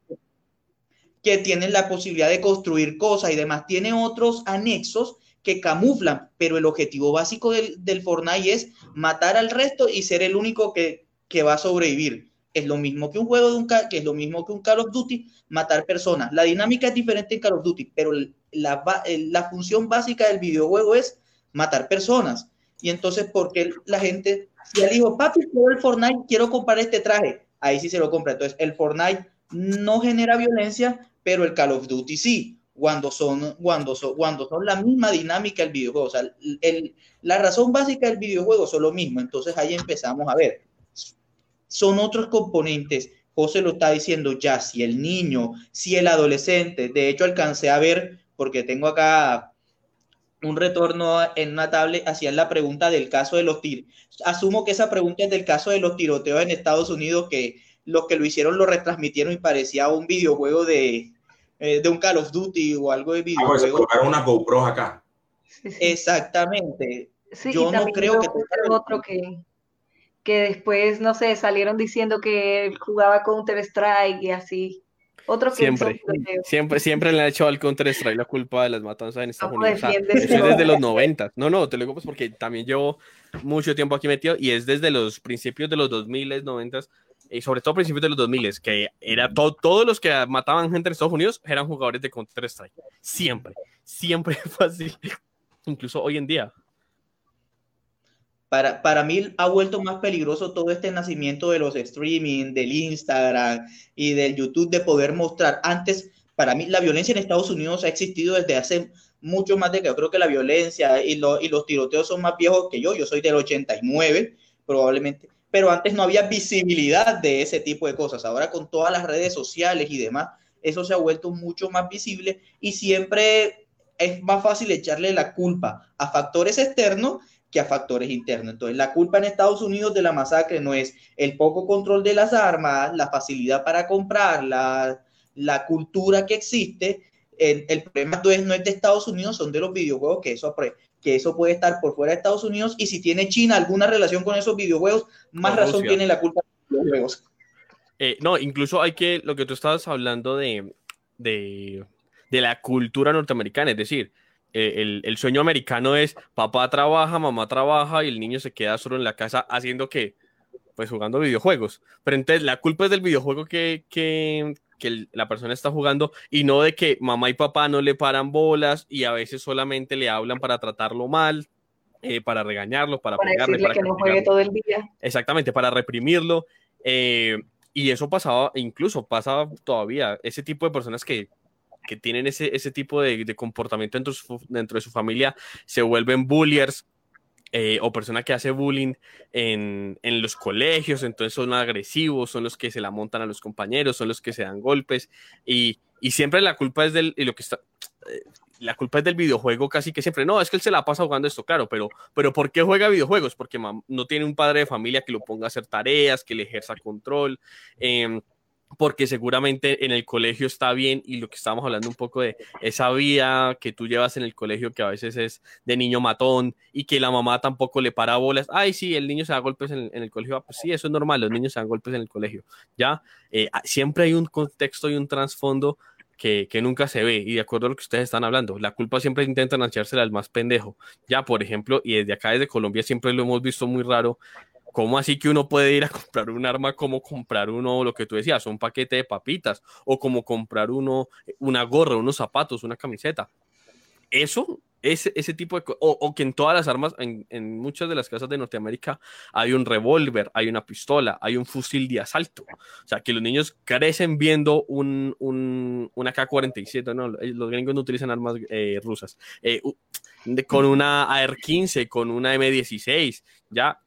que tienen la posibilidad de construir cosas y demás. Tiene otros anexos que camuflan, pero el objetivo básico del, del Fortnite es matar al resto y ser el único que, que va a sobrevivir. Es lo mismo que un juego de un que es lo mismo que un Call of Duty, matar personas. La dinámica es diferente en Call of Duty, pero la, la función básica del videojuego es matar personas. Y entonces, ¿por qué la gente, si le digo, papi, quiero el Fortnite, quiero comprar este traje, ahí sí se lo compra. Entonces, el Fortnite no genera violencia, pero el Call of Duty sí, cuando son, cuando son, cuando son la misma dinámica del videojuego. O sea, el, la razón básica del videojuego son lo mismo. Entonces ahí empezamos a ver. Son otros componentes. José lo está diciendo ya, si el niño, si el adolescente, de hecho alcancé a ver, porque tengo acá un retorno en una tablet, hacían la pregunta del caso de los tiros. Asumo que esa pregunta es del caso de los tiroteos en Estados Unidos, que los que lo hicieron lo retransmitieron y parecía un videojuego de, eh, de un Call of Duty o algo de ah, pues, videojuego. Ah, una GoPro acá. Exactamente. Yo no creo que... Otro que, que después, no sé, salieron diciendo que él jugaba Counter-Strike y así. Otro que siempre, siempre, siempre le han hecho al Counter-Strike la culpa de las matanzas en Estados Unidos. es desde los 90. No, no, te lo digo pues porque también llevo mucho tiempo aquí metido y es desde los principios de los 2000, 90 y sobre todo a principios de los 2000, que era todos los que mataban gente en Estados Unidos eran jugadores de Counter-Strike. Siempre, siempre fue así. Incluso hoy en día. Para, para mí ha vuelto más peligroso todo este nacimiento de los streaming, del Instagram y del YouTube de poder mostrar. Antes, para mí, la violencia en Estados Unidos ha existido desde hace mucho más de que yo creo que la violencia y, y los tiroteos son más viejos que yo. Yo soy del 89, probablemente pero antes no había visibilidad de ese tipo de cosas. Ahora con todas las redes sociales y demás, eso se ha vuelto mucho más visible y siempre es más fácil echarle la culpa a factores externos que a factores internos. Entonces, la culpa en Estados Unidos de la masacre no es el poco control de las armas, la facilidad para comprar, la, cultura que existe. El, el problema no es, de Estados Unidos, son de los videojuegos que eso que eso puede estar por fuera de Estados Unidos y si tiene China alguna relación con esos videojuegos, más razón tiene la culpa de los videojuegos. Eh, no, incluso hay que, lo que tú estabas hablando de, de, de la cultura norteamericana, es decir, eh, el, el, sueño americano es papá trabaja, mamá trabaja y el niño se queda solo en la casa haciendo que, pues jugando videojuegos. Pero entonces la culpa es del videojuego que, que, que la persona está jugando y no de que mamá y papá no le paran bolas y a veces solamente le hablan para tratarlo mal, eh, para regañarlo, para, para pegarle, para que no juegue todo el día. Exactamente, para reprimirlo. Eh, y eso pasaba, incluso pasaba todavía, ese tipo de personas que, que tienen ese, ese tipo de, de comportamiento dentro, dentro, de su familia se vuelven bulliers, eh, o persona que hace bullying en, en, los colegios, entonces son agresivos, son los que se la montan a los compañeros, son los que se dan golpes y, y siempre la culpa es del, y lo que está, eh, la culpa es del videojuego casi que siempre. No, es que él se la pasa jugando esto, claro, pero, pero ¿por qué juega videojuegos? Porque no tiene un padre de familia que lo ponga a hacer tareas, que le ejerza control. Eh, porque seguramente en el colegio está bien y lo que estábamos hablando un poco de esa vía que tú llevas en el colegio que a veces es de niño matón y que la mamá tampoco le para bolas, ay sí, el niño se da golpes en, el colegio, ah, pues sí, eso es normal, los niños se dan golpes en el colegio, ya, eh, ah, siempre hay un contexto y un trasfondo que, que, nunca se ve y de acuerdo a lo que ustedes están hablando, la culpa siempre intentan echársela al más pendejo, ya, por ejemplo, y desde acá, desde Colombia, siempre lo hemos visto muy raro ¿Cómo así que uno puede ir a comprar un arma como comprar uno, lo que tú decías, un paquete de papitas, o como comprar uno, una gorra, unos zapatos, una camiseta? Eso, ese, ese tipo de o, o que en todas las armas, en, en, muchas de las casas de Norteamérica, hay un revólver, hay una pistola, hay un fusil de asalto. O sea, que los niños crecen viendo un, un, una K-47, no, los gringos no utilizan armas eh, rusas, eh, con una AR-15, con una M16, ya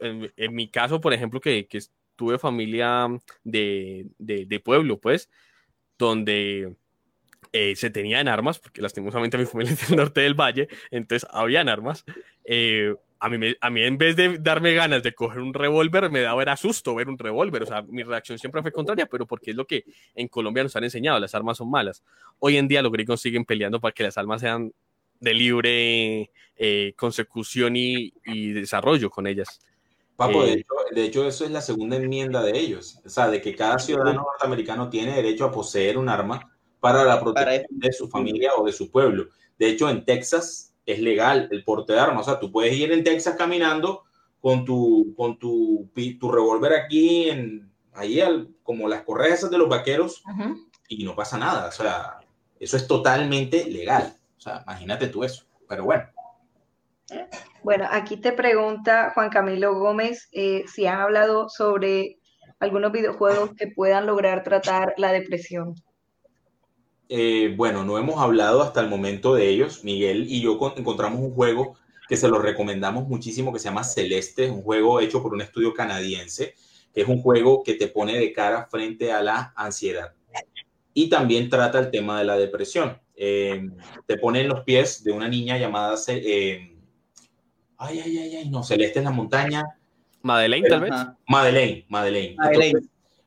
en, mi caso, por ejemplo, que, que tuve familia de, de, pueblo, pues, donde eh, se tenían armas, porque lastimosamente mi familia es del norte del valle, entonces habían armas. Eh, a, mí a mí, en vez de darme ganas de coger un revólver, me daba era susto ver un revólver. O sea, mi reacción siempre fue contraria, pero porque es lo que en Colombia nos han enseñado, las armas son malas. Hoy en día los gringos siguen peleando para que las armas sean de libre eh, consecución y, y desarrollo con ellas. Papo, de, hecho, eso es la segunda enmienda de ellos, o sea, de que cada ciudadano norteamericano tiene derecho a poseer un arma para la protección de su familia o de su pueblo. De hecho, en Texas es legal el porte de armas, o sea, tú puedes ir en Texas caminando con tu, con tu, tu revólver aquí, en, ahí como las correas de los vaqueros, y no pasa nada, o sea, eso es totalmente legal, o sea, imagínate tú eso, pero bueno. Bueno, aquí te pregunta Juan Camilo Gómez eh, si han hablado sobre algunos videojuegos que puedan lograr tratar la depresión. Eh, bueno, no hemos hablado hasta el momento de ellos. Miguel y yo encontramos un juego que se lo recomendamos muchísimo que se llama Celeste, un juego hecho por un estudio canadiense, que es un juego que te pone de cara frente a la ansiedad. Y también trata el tema de la depresión. Eh, te pone en los pies de una niña llamada ay, ay, ay, ay, no, Celeste en la montaña. Madeleine, tal vez. Madeleine, Madeleine.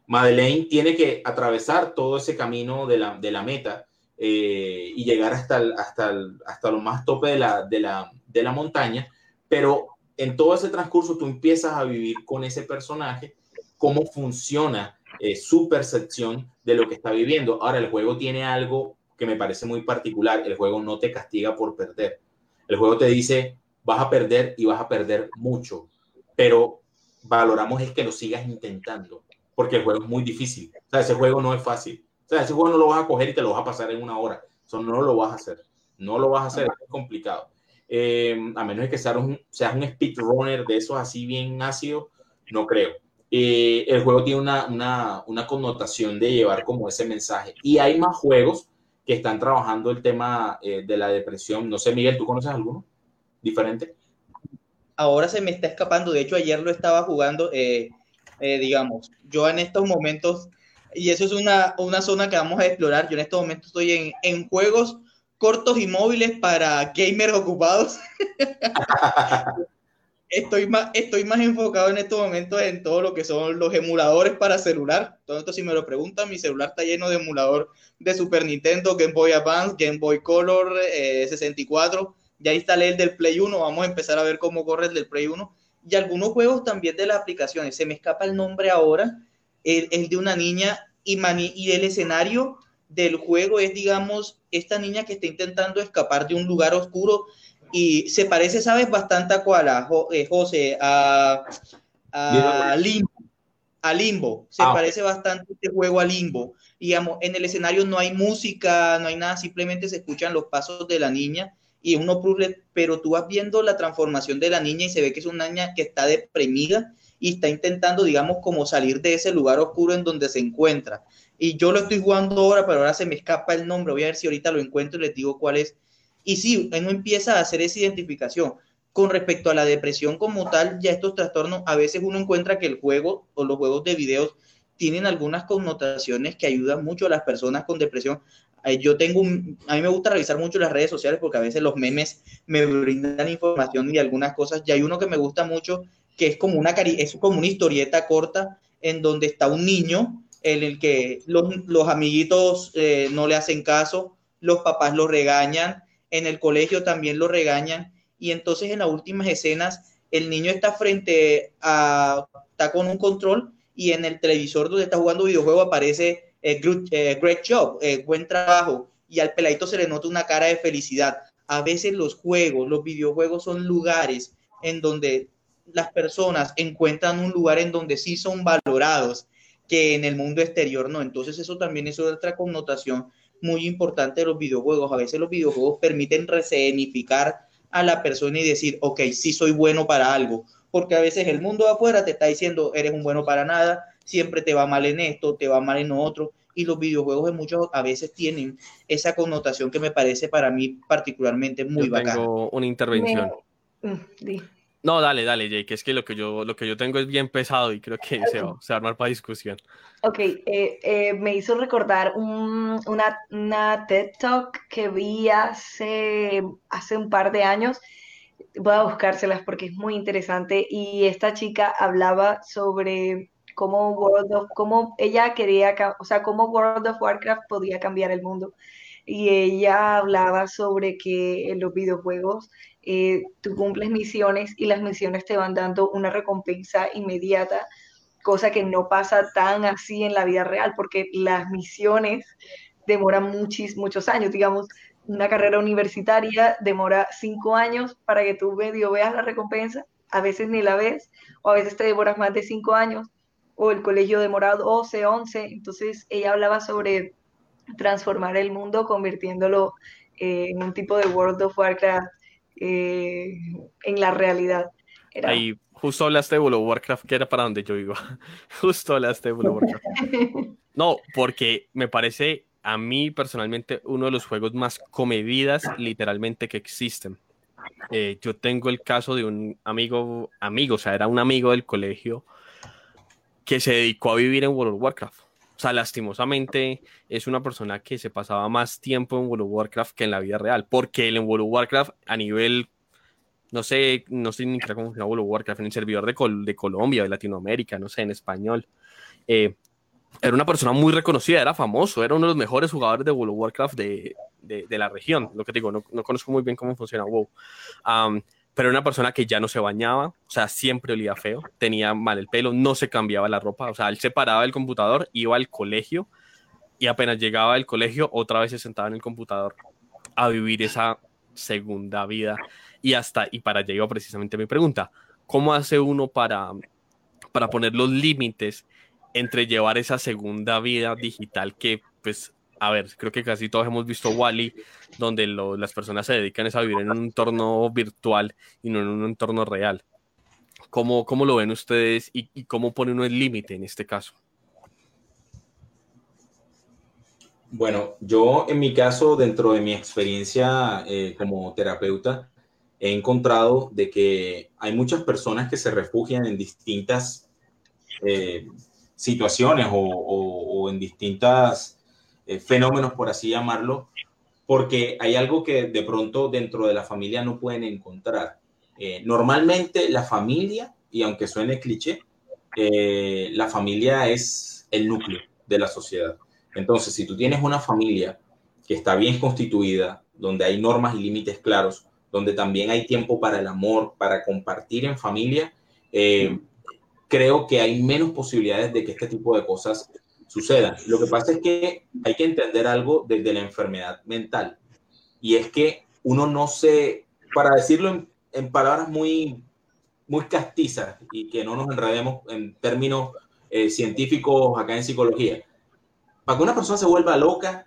Madeleine. tiene que atravesar todo ese camino de la, de la meta eh, y llegar hasta, hasta, hasta lo más tope de la, de, la, de la montaña, pero en todo ese transcurso tú empiezas a vivir con ese personaje, cómo funciona eh, su percepción de lo que está viviendo. Ahora, el juego tiene algo que me parece muy particular, el juego no te castiga por perder. El juego te dice, vas a perder y vas a perder mucho, pero valoramos es que lo sigas intentando, porque el juego es muy difícil. Ese juego no es fácil. O sea, ese juego no lo vas a coger y te lo vas a pasar en una hora. Eso no lo vas a hacer. No lo vas a hacer, es complicado. Eh, a menos que seas un, seas un speedrunner de esos así bien ácidos, no creo. Eh, el juego tiene una, connotación de llevar como ese mensaje. Y hay más juegos que están trabajando el tema eh, de la depresión. No sé, Miguel, ¿tú conoces alguno? Diferente? Ahora se me está escapando, de hecho ayer lo estaba jugando, eh, eh, digamos, yo en estos momentos, y eso es una, una, zona que vamos a explorar, yo en estos momentos estoy en, en juegos cortos y móviles para gamers ocupados. estoy, más, estoy más enfocado en estos momentos en todo lo que son los emuladores para celular. Todo esto, si me lo preguntan, mi celular está lleno de emulador de Super Nintendo, Game Boy Advance, Game Boy Color, 64 ya instalé el del Play 1, vamos a empezar a ver cómo corre el del Play 1 y algunos juegos también de las aplicaciones. Se me escapa el nombre ahora, el, de una niña y, y el escenario del juego es, digamos, esta niña que está intentando escapar de un lugar oscuro y se parece, ¿sabes? Bastante a cuál, a eh, José, a, a Limbo. A Limbo, se ah, parece bastante este juego a Limbo. Digamos, en el escenario no hay música, no hay nada, simplemente se escuchan los pasos de la niña y uno pero tú vas viendo la transformación de la niña y se ve que es una niña que está deprimida y está intentando, digamos, como salir de ese lugar oscuro en donde se encuentra. Y yo lo estoy jugando ahora, pero ahora se me escapa el nombre. Voy a ver si ahorita lo encuentro y les digo cuál es. Y sí, uno empieza a hacer esa identificación. Con respecto a la depresión como tal, ya estos trastornos, a veces uno encuentra que el juego o los juegos de videos tienen algunas connotaciones que ayudan mucho a las personas con depresión. Eh, yo tengo un, a mí me gusta revisar mucho las redes sociales porque a veces los memes me brindan información y algunas cosas. Y hay uno que me gusta mucho que es como una, es como una historieta corta en donde está un niño en el que los, los amiguitos eh, no le hacen caso, los papás lo regañan, en el colegio también lo regañan y entonces en las últimas escenas el niño está frente a, está con un control y en el televisor donde está jugando videojuego aparece eh, eh, great, job, buen trabajo y al peladito se le nota una cara de felicidad. A veces los juegos, los videojuegos son lugares en donde las personas encuentran un lugar en donde sí son valorados, que en el mundo exterior no. Entonces eso también es otra connotación muy importante de los videojuegos. A veces los videojuegos permiten resignificar a la persona y decir, ok, sí soy bueno para algo, porque a veces el mundo afuera te está diciendo, eres un bueno para nada, siempre te va mal en esto, te va mal en otro, y los videojuegos en muchos a veces tienen esa connotación que me parece para mí particularmente muy Yo bacana. Tengo una intervención. Mm. No, dale, dale, Jake, es que lo que yo, lo que yo tengo es bien pesado y creo que se va, se va a armar para discusión. Ok, eh, eh, me hizo recordar un- una, una TED Talk que vi hace, hace un par de años. Voy a buscárselas porque es muy interesante. Y esta chica hablaba sobre cómo World of, cómo ella quería, o sea, cómo World of Warcraft podía cambiar el mundo. Y ella hablaba sobre que en los videojuegos eh, tú cumples misiones y las misiones te van dando una recompensa inmediata cosa que no pasa tan así en la vida real, porque las misiones demoran muchis, muchos años, digamos, una carrera universitaria demora cinco años para que tú medio veas la recompensa, a veces ni la ves, o a veces te demoras más de cinco años, o el colegio demora 12, 11, entonces ella hablaba sobre transformar el mundo convirtiéndolo eh, en un tipo de World of Warcraft eh, en la realidad. Era, Ahí justo hablaste de World of Warcraft, que era para donde yo iba. Justo hablaste de World of Warcraft. No, porque me parece a mí personalmente uno de los juegos más comedidas literalmente que existen. Eh, yo tengo el caso de un amigo, amigo, o sea, era un amigo del colegio que se dedicó a vivir en World of Warcraft. O sea, lastimosamente es una persona que se pasaba más tiempo en World of Warcraft que en la vida real, porque él en World of Warcraft a nivel, no sé, no sé ni cómo funciona World of Warcraft, en el servidor de, Col- de Colombia, de Latinoamérica, no sé, en español, eh, era una persona muy reconocida, era famoso, era uno de los mejores jugadores de World of Warcraft de, de, de la región, lo que te digo, no, no conozco muy bien cómo funciona WoW. Um, pero era una persona que ya no se bañaba, o sea, siempre olía feo, tenía mal el pelo, no se cambiaba la ropa, o sea, él se paraba del computador, iba al colegio y apenas llegaba del colegio, otra vez se sentaba en el computador a vivir esa segunda vida. Y hasta, y para allá iba precisamente mi pregunta, ¿cómo hace uno para, para poner los límites entre llevar esa segunda vida digital que, pues, a ver, creo que casi todos hemos visto Wally, donde las personas se dedican a vivir en un entorno virtual y no en un entorno real. ¿Cómo, cómo lo ven ustedes y, cómo pone uno el límite en este caso? Bueno, yo en mi caso, dentro de mi experiencia eh, como terapeuta, he encontrado de que hay muchas personas que se refugian en distintas eh, situaciones o en distintas eh, fenómenos, por así llamarlo, porque hay algo que de pronto dentro de la familia no pueden encontrar. Eh, normalmente la familia, y aunque suene cliché, eh, la familia es el núcleo de la sociedad. Entonces, si tú tienes una familia que está bien constituida, donde hay normas y límites claros, donde también hay tiempo para el amor, para compartir en familia, eh, creo que hay menos posibilidades de que este tipo de cosas sucedan. Lo que pasa es que hay que entender algo desde la enfermedad mental, y es que uno no se, para decirlo en, palabras muy, muy castizas y que no nos enredemos en términos eh, científicos acá en psicología, para que una persona se vuelva loca,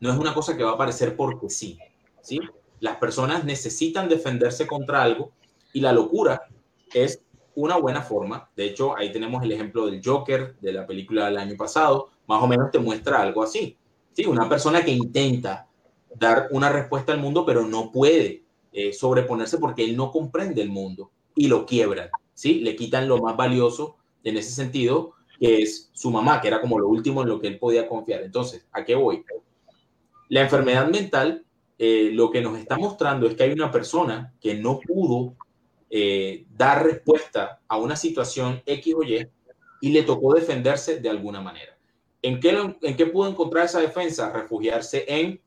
no es una cosa que va a aparecer porque sí, ¿sí? Las personas necesitan defenderse contra algo y la locura es una buena forma. De hecho, ahí tenemos el ejemplo del Joker de la película del año pasado, más o menos te muestra algo así. ¿sí? Una persona que intenta dar una respuesta al mundo, pero no puede eh, sobreponerse porque él no comprende el mundo y lo quiebran, ¿sí? Le quitan lo más valioso en ese sentido que es su mamá, que era como lo último en lo que él podía confiar. Entonces, ¿a qué voy? La enfermedad mental eh, lo que nos está mostrando es que hay una persona que no pudo eh, dar respuesta a una situación X o Y y le tocó defenderse de alguna manera. ¿En qué, ¿En qué pudo encontrar esa defensa? Refugiarse en...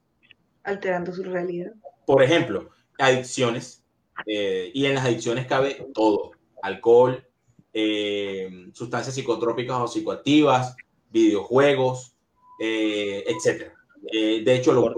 Alterando su realidad. Por ejemplo, adicciones. Eh, y en las adicciones cabe todo. Alcohol, eh, sustancias psicotrópicas o psicoactivas, videojuegos, eh, etc. de hecho, los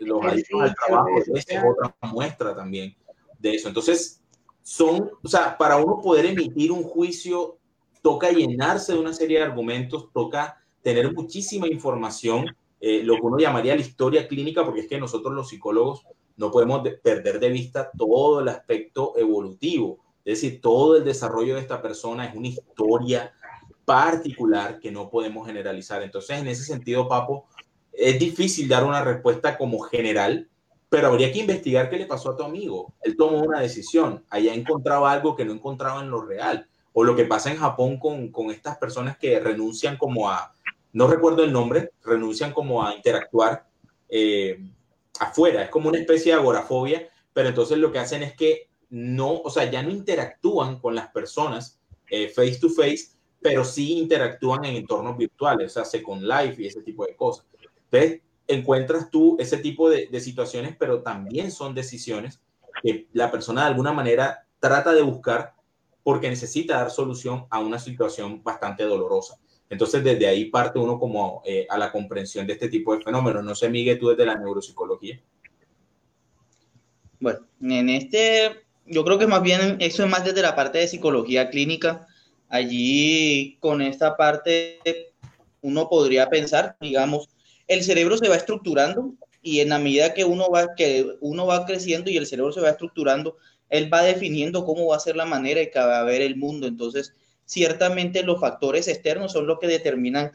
los adictos al trabajo, es otra muestra también de eso. Entonces, son, o sea, para uno poder emitir un juicio, toca llenarse de una serie de argumentos, toca tener muchísima información, eh, lo que uno llamaría la historia clínica, porque es que nosotros los psicólogos no podemos perder de vista todo el aspecto evolutivo, es decir, todo el desarrollo de esta persona es una historia particular que no podemos generalizar. Entonces, en ese sentido, Papo, es difícil dar una respuesta como general, pero habría que investigar qué le pasó a tu amigo. Él tomó una decisión, allá encontraba algo que no encontraba en lo real, o lo que pasa en Japón con, con estas personas que renuncian como a, no recuerdo el nombre, renuncian como a interactuar eh, afuera, es como una especie de agorafobia, pero entonces lo que hacen es que no, o sea, ya no interactúan con las personas eh, face to face, pero sí interactúan en entornos virtuales, o sea, Second Life y ese tipo de cosas. Entonces, encuentras tú ese tipo de, de situaciones, pero también son decisiones que la persona de alguna manera trata de buscar porque necesita dar solución a una situación bastante dolorosa. Entonces, desde ahí parte uno como eh, a la comprensión de este tipo de fenómenos. No sé, Miguel, tú desde la neuropsicología. Bueno, en este, yo creo que más bien eso es más desde la parte de psicología clínica. Allí, con esta parte, uno podría pensar, digamos, el cerebro se va estructurando y en la medida que uno va, que uno va creciendo y el cerebro se va estructurando, él va definiendo cómo va a ser la manera de que va a ver el mundo. Entonces, ciertamente los factores externos son los que determinan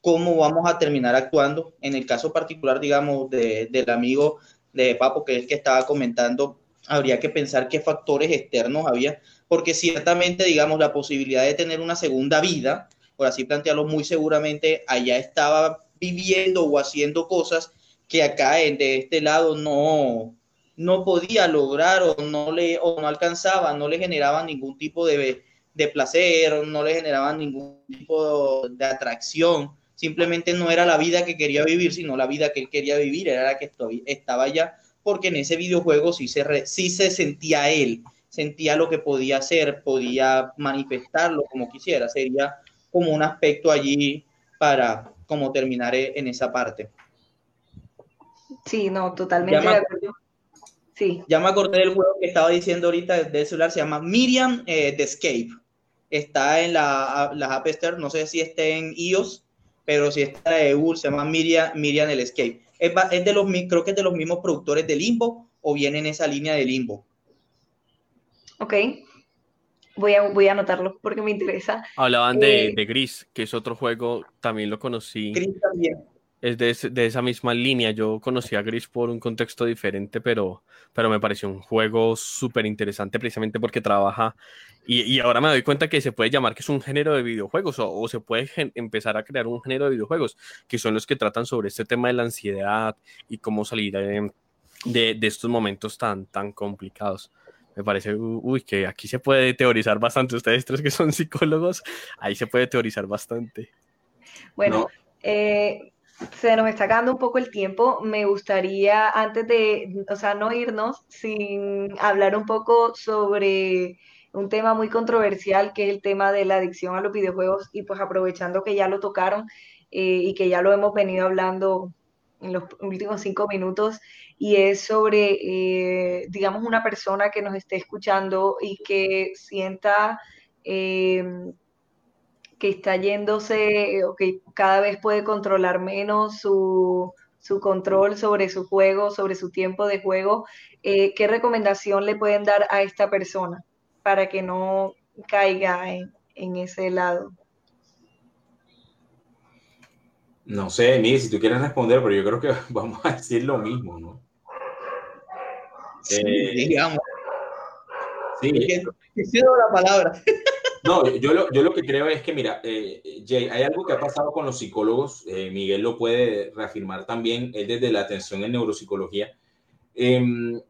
cómo vamos a terminar actuando. En el caso particular, digamos, del amigo de Papo, que es el que estaba comentando, habría que pensar qué factores externos había, porque ciertamente, digamos, la posibilidad de tener una segunda vida, por así plantearlo, muy seguramente allá estaba viviendo o haciendo cosas que acá de este lado no, no podía lograr o no le o no alcanzaba, no le generaba ningún tipo de, de placer, no le generaban ningún tipo de atracción, simplemente no era la vida que quería vivir, sino la vida que él quería vivir, era la que estaba allá, porque en ese videojuego sí se, sí se sentía él, sentía lo que podía hacer, podía manifestarlo como quisiera, sería como un aspecto allí para como terminar en esa parte. Sí, no, totalmente de acuerdo. Sí. Ya me acordé del juego que estaba diciendo ahorita del celular, se llama Miriam eh, The Escape está en la, la App Store, no sé si está en iOS, pero si está de Google, se llama Miriam, Miriam el Escape. Es, de los, creo que es de los mismos productores de Limbo o viene en esa línea de Limbo. Ok. Voy a, voy a anotarlo porque me interesa. Hablaban de, eh, de, Gris, que es otro juego, también lo conocí. Gris también es de, de, esa misma línea. Yo conocí a Gris por un contexto diferente, pero, pero me pareció un juego súper interesante precisamente porque trabaja y, y, ahora me doy cuenta que se puede llamar que es un género de videojuegos o, o se puede empezar a crear un género de videojuegos que son los que tratan sobre este tema de la ansiedad y cómo salir de, de, de estos momentos tan, tan complicados. Me parece, uy, que aquí se puede teorizar bastante. Ustedes tres que son psicólogos, ahí se puede teorizar bastante. Bueno, eh, se nos está acabando un poco el tiempo. Me gustaría, antes de, o sea, no irnos sin hablar un poco sobre un tema muy controversial, que es el tema de la adicción a los videojuegos, y pues aprovechando que ya lo tocaron eh, y que ya lo hemos venido hablando en los últimos cinco minutos, y es sobre, eh, digamos, una persona que nos esté escuchando y que sienta... Eh, que está yéndose o que cada vez puede controlar menos su, control sobre su juego, sobre su tiempo de juego, eh, ¿qué recomendación le pueden dar a esta persona para que no caiga en, ese lado? No sé, Miguel, si tú quieres responder, pero yo creo que vamos a decir lo mismo, ¿no? Sí, eh, digamos. Sí. la palabra. No, yo lo, yo lo que creo es que, mira, eh, Jay, hay algo que ha pasado con los psicólogos, eh, Miguel lo puede reafirmar también, es desde la atención en neuropsicología. Em,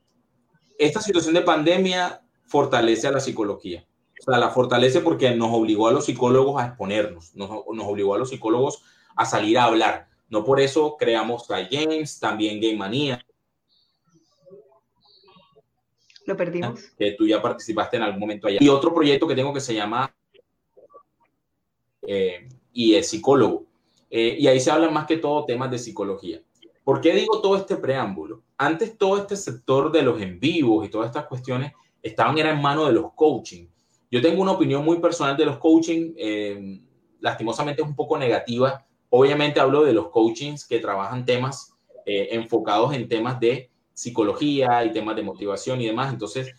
esta situación de pandemia fortalece a la psicología. O sea, la fortalece porque nos obligó a los psicólogos a exponernos, nos, nos obligó a los psicólogos a salir a hablar. No por eso creamos Try Games, también Game Manía. Lo perdimos. Que tú ya participaste en algún momento allá. Y otro proyecto que tengo que se llama eh, y es psicólogo. Eh, y ahí se hablan más que todo temas de psicología. ¿Por qué digo todo este preámbulo? Antes todo este sector de los en vivos y todas estas cuestiones estaban era en manos de los coaching. Yo tengo una opinión muy personal de los coaching, eh, lastimosamente es un poco negativa. Obviamente hablo de los coachings que trabajan temas enfocados en temas de psicología y temas de motivación y demás. Entonces,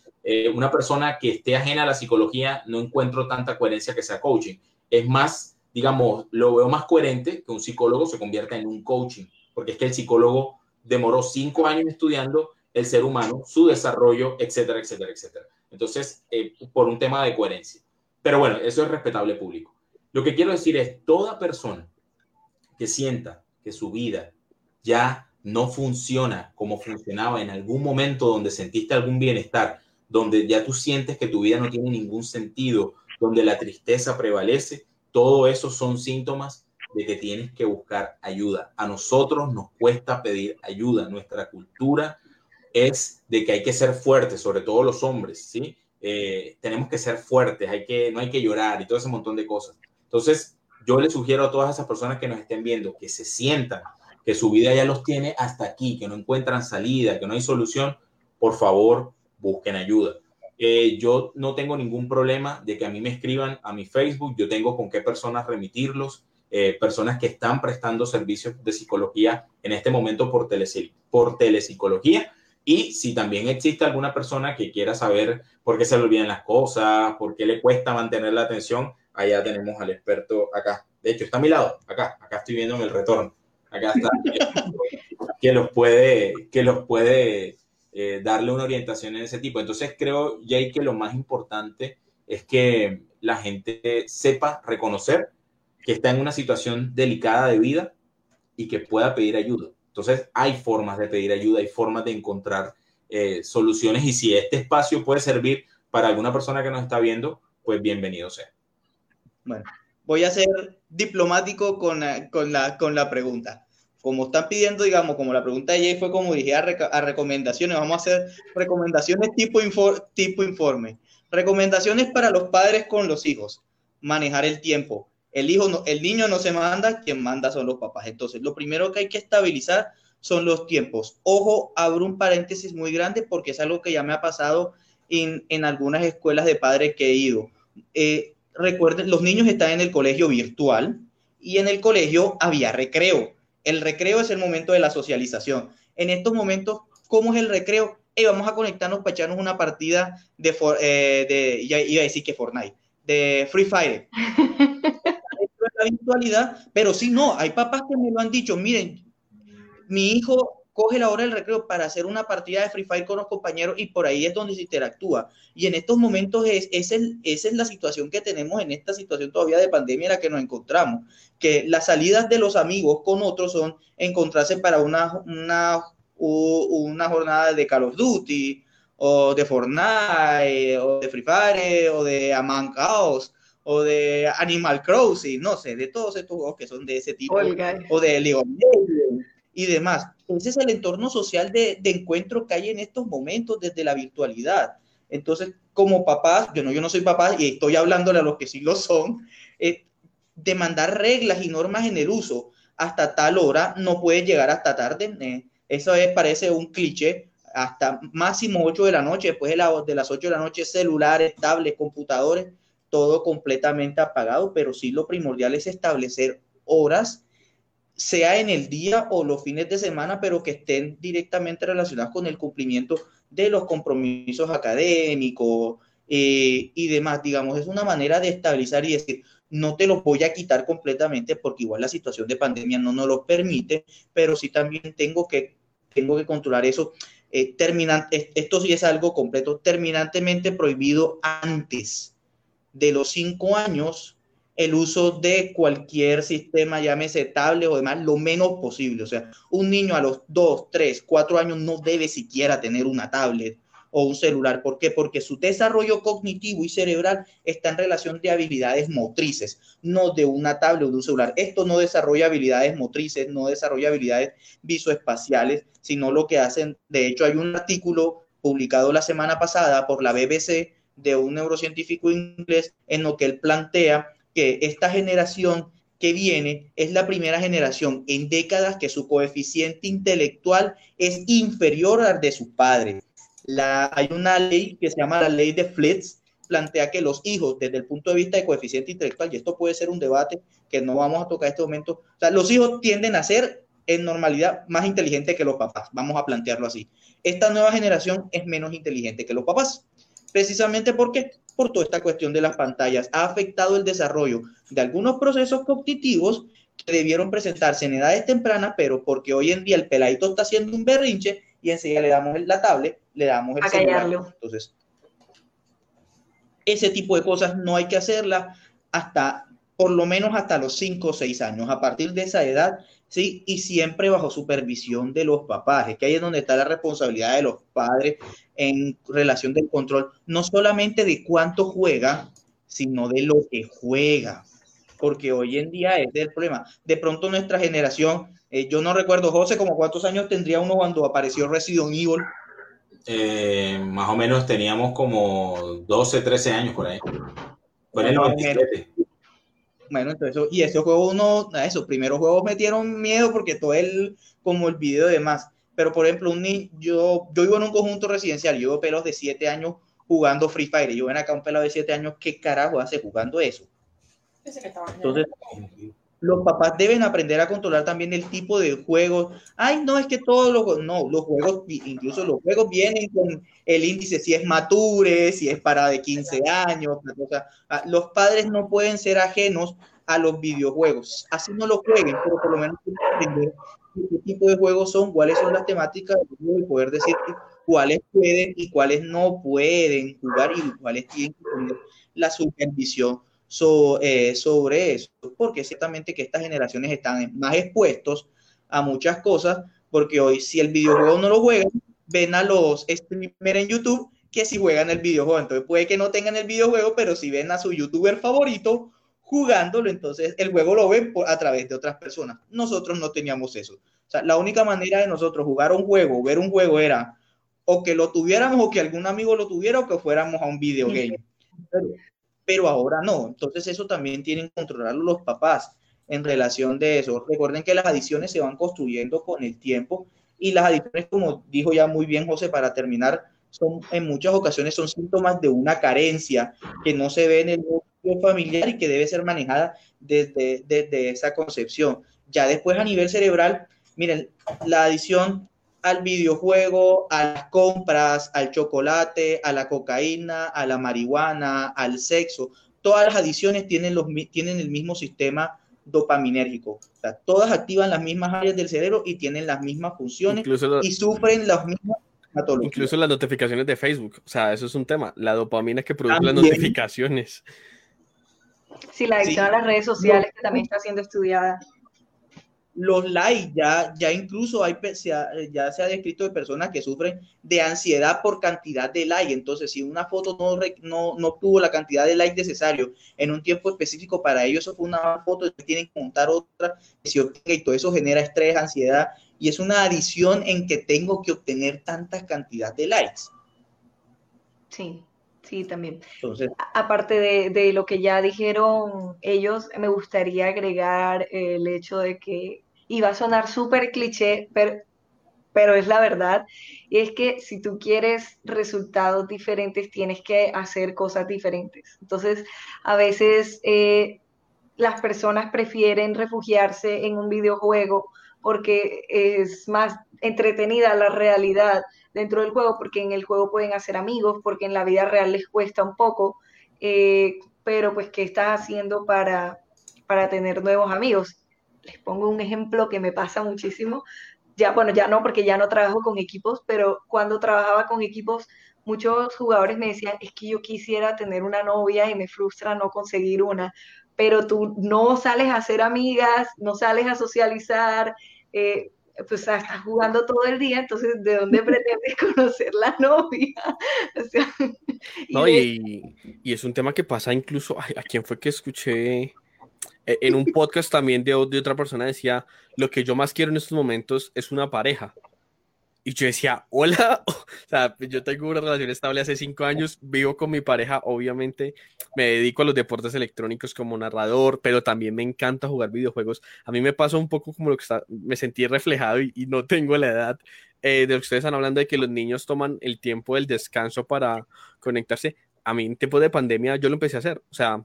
una persona que esté ajena a la psicología no encuentro tanta coherencia que sea coaching es más, digamos, lo veo más coherente que un psicólogo se convierta en un coaching, porque es que el psicólogo demoró cinco años estudiando el ser humano, su desarrollo, etcétera, etcétera, etcétera. Entonces, eh, por un tema de coherencia. Pero bueno, eso es respetable público. Lo que quiero decir es, toda persona que sienta que su vida ya no funciona como funcionaba en algún momento donde sentiste algún bienestar, donde ya tú sientes que tu vida no tiene ningún sentido, donde la tristeza prevalece, todo eso son síntomas de que tienes que buscar ayuda. A nosotros nos cuesta pedir ayuda. Nuestra cultura es de que hay que ser fuertes, sobre todo los hombres, ¿sí? Eh, tenemos que ser fuertes, hay que, no hay que llorar y todo ese montón de cosas. Entonces, yo le sugiero a todas esas personas que nos estén viendo que se sientan que su vida ya los tiene hasta aquí, que no encuentran salida, que no hay solución, por favor, busquen ayuda. Eh, yo no tengo ningún problema de que a mí me escriban a mi Facebook, yo tengo con qué personas remitirlos, eh, personas que están prestando servicios de psicología en este momento por, por telepsicología. Y si también existe alguna persona que quiera saber por qué se le olvidan las cosas, por qué le cuesta mantener la atención, allá tenemos al experto acá. De hecho, está a mi lado, acá, acá estoy viendo en el retorno. Acá está, que los puede, que los puede eh, darle una orientación en ese tipo. Entonces creo, Jay, que lo más importante es que la gente sepa reconocer que está en una situación delicada de vida y que pueda pedir ayuda. Entonces hay formas de pedir ayuda, hay formas de encontrar eh, soluciones y si este espacio puede servir para alguna persona que nos está viendo, pues bienvenido sea. Bueno, voy a ser diplomático con, con, la, con la pregunta como están pidiendo, digamos, como la pregunta de Jay fue como dije, a, recomendaciones, vamos a hacer recomendaciones tipo, tipo informe. Recomendaciones para los padres con los hijos. Manejar el tiempo. El, hijo no, el niño no se manda, quien manda son los papás. Entonces, lo primero que hay que estabilizar son los tiempos. Ojo, abro un paréntesis muy grande porque es algo que ya me ha pasado en, en algunas escuelas de padres que he ido. Eh, recuerden, los niños están en el colegio virtual y en el colegio había recreo el recreo es el momento de la socialización. En estos momentos, ¿cómo es el recreo? Hey, vamos a conectarnos para echarnos una partida de, eh, de ya iba a decir que Fortnite, de Free Fire. la virtualidad, pero sí, no, hay papás que me lo han dicho, miren, mi hijo coge la hora del recreo para hacer una partida de Free Fire con los compañeros y por ahí es donde se interactúa. Y en estos momentos es, es el, esa es la situación que tenemos en esta situación todavía de pandemia en la que nos encontramos, que las salidas de los amigos con otros son encontrarse para una, una, una jornada de Call of Duty o de Fortnite o de Free Fire o de Among Us o de Animal Crossing, no sé, de todos estos juegos que son de ese tipo, o de League of Legends y demás. Ese es el entorno social de, encuentro que hay en estos momentos desde la virtualidad. Entonces, como papás, yo no, yo no soy papá y estoy hablándole a los que sí lo son, eh, demandar reglas y normas en el uso hasta tal hora no puede llegar hasta tarde. Eh, eso es, parece un cliché, hasta máximo 8 de la noche, después de, la, de las 8 de la noche, celulares, tablets, computadores, todo completamente apagado, pero sí lo primordial es establecer horas sea en el día o los fines de semana, pero que estén directamente relacionados con el cumplimiento de los compromisos académicos eh, y demás. Digamos, es una manera de estabilizar y decir, no te lo voy a quitar completamente porque igual la situación de pandemia no nos lo permite, pero sí también tengo que, tengo que controlar eso. Eh, esto sí es algo completo, terminantemente prohibido antes de los cinco años el uso de cualquier sistema, llámese tablet o demás, lo menos posible. O sea, un niño a los dos, tres, cuatro años no debe siquiera tener una tablet o un celular. ¿Por qué? Porque su desarrollo cognitivo y cerebral está en relación de habilidades motrices, no de una tablet o de un celular. Esto no desarrolla habilidades motrices, no desarrolla habilidades visoespaciales, sino lo que hacen, de hecho hay un artículo publicado la semana pasada por la BBC de un neurocientífico inglés en lo que él plantea que esta generación que viene es la primera generación en décadas que su coeficiente intelectual es inferior al de sus padres. La, hay una ley que se llama la ley de Flitz, plantea que los hijos, desde el punto de vista de coeficiente intelectual, y esto puede ser un debate que no vamos a tocar en este momento, los hijos tienden a ser en normalidad más inteligentes que los papás, vamos a plantearlo así. Esta nueva generación es menos inteligente que los papás, precisamente porque por toda esta cuestión de las pantallas. Ha afectado el desarrollo de algunos procesos cognitivos que debieron presentarse en edades tempranas, pero porque hoy en día el peladito está haciendo un berrinche y enseguida le damos la tablet, le damos el celular. Entonces, ese tipo de cosas no hay que hacerlas hasta, por lo menos hasta los 5 o 6 años. A partir de esa edad, sí, y siempre bajo supervisión de los papás. Es que ahí es donde está la responsabilidad de los padres en relación del control, no solamente de cuánto juega, sino de lo que juega. Porque hoy en día es el problema. De pronto nuestra generación eh, yo no recuerdo, José, como cuántos años tendría uno cuando apareció Resident Evil. Eh, más o menos teníamos como 12, 13 años por ahí. El 97. Bueno, entonces, y ese juego uno, esos primeros juegos metieron miedo porque todo el, como el video y demás. Pero, por ejemplo, un yo, yo vivo en un conjunto residencial, yo veo pelos de 7 años jugando Free Fire. Y yo ven acá un pelado de 7 años, ¿qué carajo hace jugando eso? Entonces, los papás deben aprender a controlar también el tipo de juegos. Ay, no, es que todos los no, los juegos, incluso los juegos vienen con el índice si es mature, si es para de 15 años. O sea, ah, los padres no pueden ser ajenos a los videojuegos. Así no lo jueguen, pero por lo menos aprender qué tipo de juegos son, cuáles son las temáticas y poder decir cuáles pueden y cuáles no pueden jugar y cuáles tienen que tener la supervisión eh, sobre eso, porque ciertamente que estas generaciones están más expuestos a muchas cosas, porque hoy si el videojuego no lo juegan, ven a los streamers en YouTube que si juegan el videojuego, entonces puede que no tengan el videojuego, pero si ven a su youtuber favorito jugándolo, entonces el juego lo ven a través de otras personas. Nosotros no teníamos eso. O sea, la única manera de nosotros jugar un juego, ver un juego era o que lo tuviéramos o que algún amigo lo tuviera o que fuéramos a un videogame pero ahora no. Entonces eso también tienen que controlarlo los papás en relación de eso. Recuerden que las adicciones se van construyendo con el tiempo y las adicciones, como dijo ya muy bien José, para terminar, son en muchas ocasiones son síntomas de una carencia que no se ve en el núcleo familiar y que debe ser manejada desde, desde esa concepción. Ya después a nivel cerebral, miren, la adicción al videojuego, a las compras, al chocolate, a la cocaína, a la marihuana, al sexo. Todas las adicciones tienen, los, tienen el mismo sistema dopaminérgico. O sea, todas activan las mismas áreas del cerebro y tienen las mismas funciones y sufren las mismas patologías. Incluso las notificaciones de Facebook. O sea, eso es un tema. La dopamina que produce las notificaciones. Sí, la adicción a las redes sociales que también está siendo estudiada los likes, ya, ya incluso hay, ya se ha descrito de personas que sufren de ansiedad por cantidad de likes. Entonces, si una foto no, no, no tuvo la cantidad de likes necesario en un tiempo específico para ellos, eso fue una foto, tienen que montar otra, y todo eso genera estrés, ansiedad, y es una adición en que tengo que obtener tanta cantidad de likes. Sí. Sí, también. Entonces, Aparte de, de, lo que ya dijeron ellos, me gustaría agregar el hecho de que y va a sonar súper cliché, pero, pero es la verdad, y es que si tú quieres resultados diferentes, tienes que hacer cosas diferentes. Entonces, a veces eh, las personas prefieren refugiarse en un videojuego porque es más entretenida la realidad dentro del juego, porque en el juego pueden hacer amigos, porque en la vida real les cuesta un poco, eh, pero pues, ¿qué estás haciendo para, para tener nuevos amigos? les pongo un ejemplo que me pasa muchísimo. Ya, bueno, ya no, porque ya no trabajo con equipos, pero cuando trabajaba con equipos, muchos jugadores me decían, es que yo quisiera tener una novia y me frustra no conseguir una, pero tú no sales a hacer amigas, no sales a socializar, eh, pues estás jugando todo el día, entonces ¿de dónde pretendes conocer la novia? no, y, y, es un tema que pasa incluso, ¿a quién fue que escuché? E, en un podcast también de, de otra persona decía, lo que yo más quiero en estos momentos es una pareja. Y yo decía, hola, o sea, pues yo tengo una relación estable hace cinco años, vivo con mi pareja, obviamente me dedico a los deportes electrónicos como narrador, pero también me encanta jugar videojuegos. A mí me pasó un poco como lo que está, me sentí reflejado y, no tengo la edad eh, de lo que ustedes están hablando de que los niños toman el tiempo del descanso para conectarse. A mí en tiempo de pandemia yo lo empecé a hacer, o sea,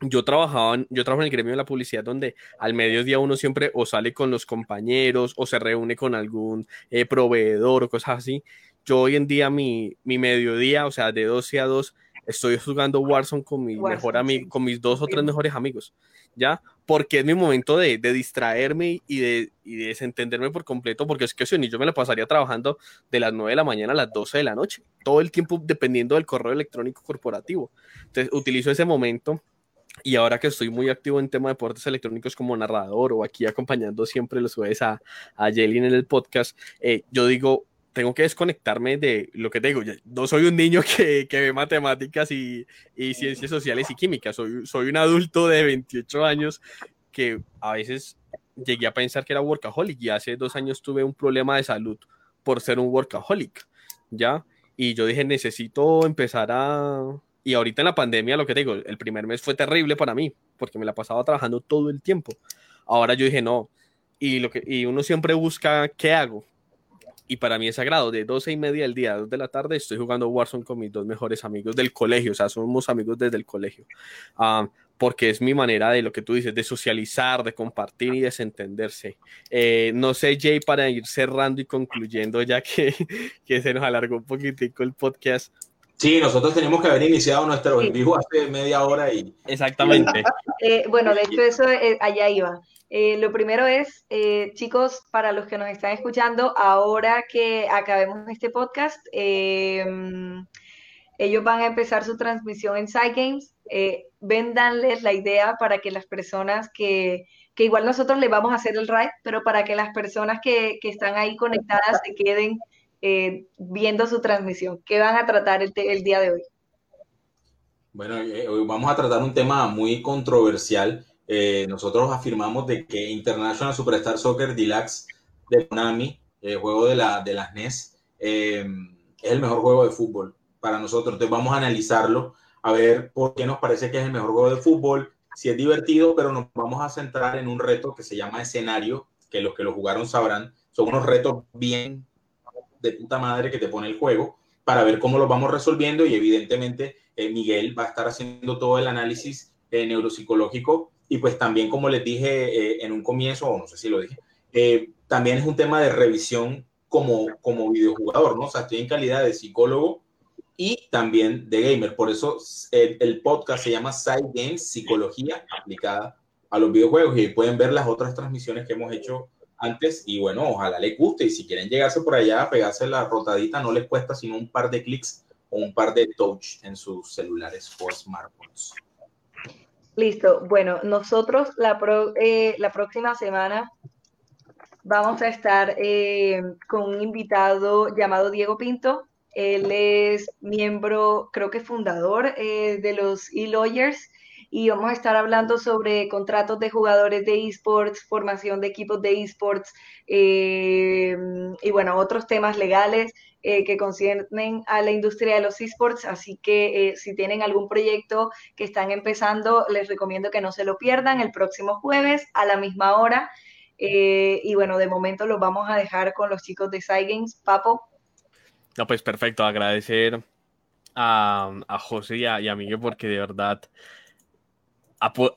yo trabajaba, yo trabajo en el gremio de la publicidad donde al mediodía uno siempre o sale con los compañeros o se reúne con algún eh, proveedor o cosas así. Yo hoy en día mi, mi mediodía, o sea, de 12 a 2, estoy jugando Warzone con mi mejor amigo, con mis dos o tres mejores amigos, ¿ya? Porque es mi momento de, de distraerme y de, y de, desentenderme por completo, porque es que si yo me la pasaría trabajando de las 9 de la mañana a las 12 de la noche, todo el tiempo dependiendo del correo electrónico corporativo. Entonces utilizo ese momento y ahora que estoy muy activo en tema de deportes electrónicos como narrador o aquí acompañando siempre los jueves a, a Jelly en el podcast, eh, yo digo, tengo que desconectarme de lo que te digo. No soy un niño que, que ve matemáticas y, y, ciencias sociales y químicas. Soy, soy un adulto de 28 años que a veces llegué a pensar que era workaholic y hace dos años tuve un problema de salud por ser un workaholic, ¿ya? Y yo dije, necesito empezar a, y ahorita en la pandemia, lo que digo, el primer mes fue terrible para mí, porque me la pasaba trabajando todo el tiempo. Ahora yo dije, no. Y, lo que, y uno siempre busca, ¿qué hago? Y para mí es sagrado. De 12 y media del día a 2 de la tarde estoy jugando Warzone con mis dos mejores amigos del colegio. O sea, somos amigos desde el colegio. Ah, porque es mi manera de lo que tú dices, de socializar, de compartir y desentenderse. Eh, no sé, Jay, para ir cerrando y concluyendo, ya que, que se nos alargó un poquitico el podcast, Sí, nosotros teníamos que haber iniciado nuestro en vivo hace media hora y... Exactamente. Eh, bueno, de hecho eso eh, allá iba. Eh, lo primero es, chicos, para los que nos están escuchando, ahora que acabemos este podcast, ellos van a empezar su transmisión en Side Games. véndanles la idea para que las personas que, que igual nosotros les vamos a hacer el ride, pero para que las personas que, que están ahí conectadas se queden eh, viendo su transmisión. ¿Qué van a tratar el, día de hoy? Bueno, eh, hoy vamos a tratar un tema muy controversial. Eh, nosotros afirmamos de que International Superstar Soccer Deluxe de Konami, el juego de, la, de las NES, es el mejor juego de fútbol para nosotros. Entonces vamos a analizarlo, a ver por qué nos parece que es el mejor juego de fútbol, si es divertido, pero nos vamos a centrar en un reto que se llama escenario, que los que lo jugaron sabrán, son unos retos bien de puta madre que te pone el juego para ver cómo lo vamos resolviendo y evidentemente eh, Miguel va a estar haciendo todo el análisis eh, neuropsicológico y pues también como les dije eh, en un comienzo, o no sé si lo dije, también es un tema de revisión como, como videojugador, ¿no? O sea, estoy en calidad de psicólogo y también de gamer. Por eso el, el podcast se llama Side Games, Psicología aplicada a los videojuegos y pueden ver las otras transmisiones que hemos hecho antes y bueno, ojalá les guste y si quieren llegarse por allá, pegarse la rotadita, no les cuesta sino un par de clics o un par de touch en sus celulares o smartphones. Listo, bueno, nosotros la, eh, la próxima semana vamos a estar eh, con un invitado llamado Diego Pinto. Él es miembro, creo que fundador eh, de los e-lawyers y vamos a estar hablando sobre contratos de jugadores de esports, formación de equipos de esports eh, y bueno, otros temas legales eh, que conciernen a la industria de los esports. Así que eh, si tienen algún proyecto que están empezando, les recomiendo que no se lo pierdan el próximo jueves a la misma hora. y bueno, de momento los vamos a dejar con los chicos de Cygames. Papo. No, pues perfecto, agradecer a, José y a, y a Miguel porque de verdad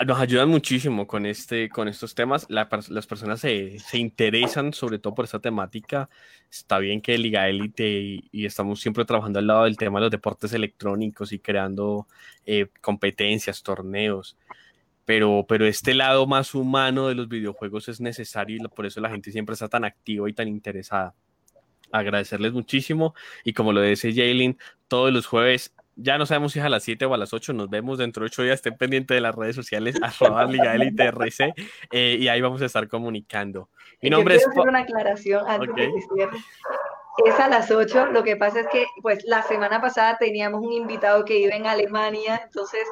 nos ayudan muchísimo con, este, con estos temas. las personas se, se, interesan sobre todo por esta temática. Está bien que Liga Élite y, estamos siempre trabajando al lado del tema de los deportes electrónicos y creando eh, competencias, torneos. Pero, pero este lado más humano de los videojuegos es necesario y por eso la gente siempre está tan activa y tan interesada. agradecerles muchísimo y como lo dice Jalen, todos los jueves ya no sabemos si es a las 7 o a las 8. Nos vemos dentro de 8 días. Estén pendientes de las redes sociales, arroba Liga Elite RC, eh, y ahí vamos a estar comunicando. Mi nombre es. hacer una aclaración antes de que cierre. Es a las 8. Lo que pasa es que, pues, la semana pasada teníamos un invitado que vive en Alemania, entonces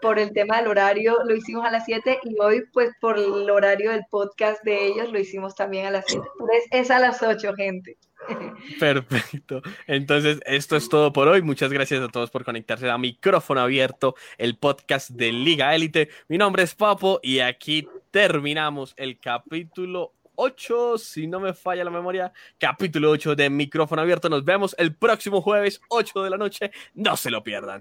por el tema del horario lo hicimos a las 7 y hoy pues por el horario del podcast de ellos lo hicimos también a las 7. Entonces es a las 8, gente. Perfecto. Entonces, esto es todo por hoy. Muchas gracias a todos por conectarse a micrófono abierto, el podcast de Liga Élite. Mi nombre es Papo y aquí terminamos el capítulo 8, si no me falla la memoria, capítulo 8 de micrófono abierto. Nos vemos el próximo jueves, 8 de la noche. No se lo pierdan.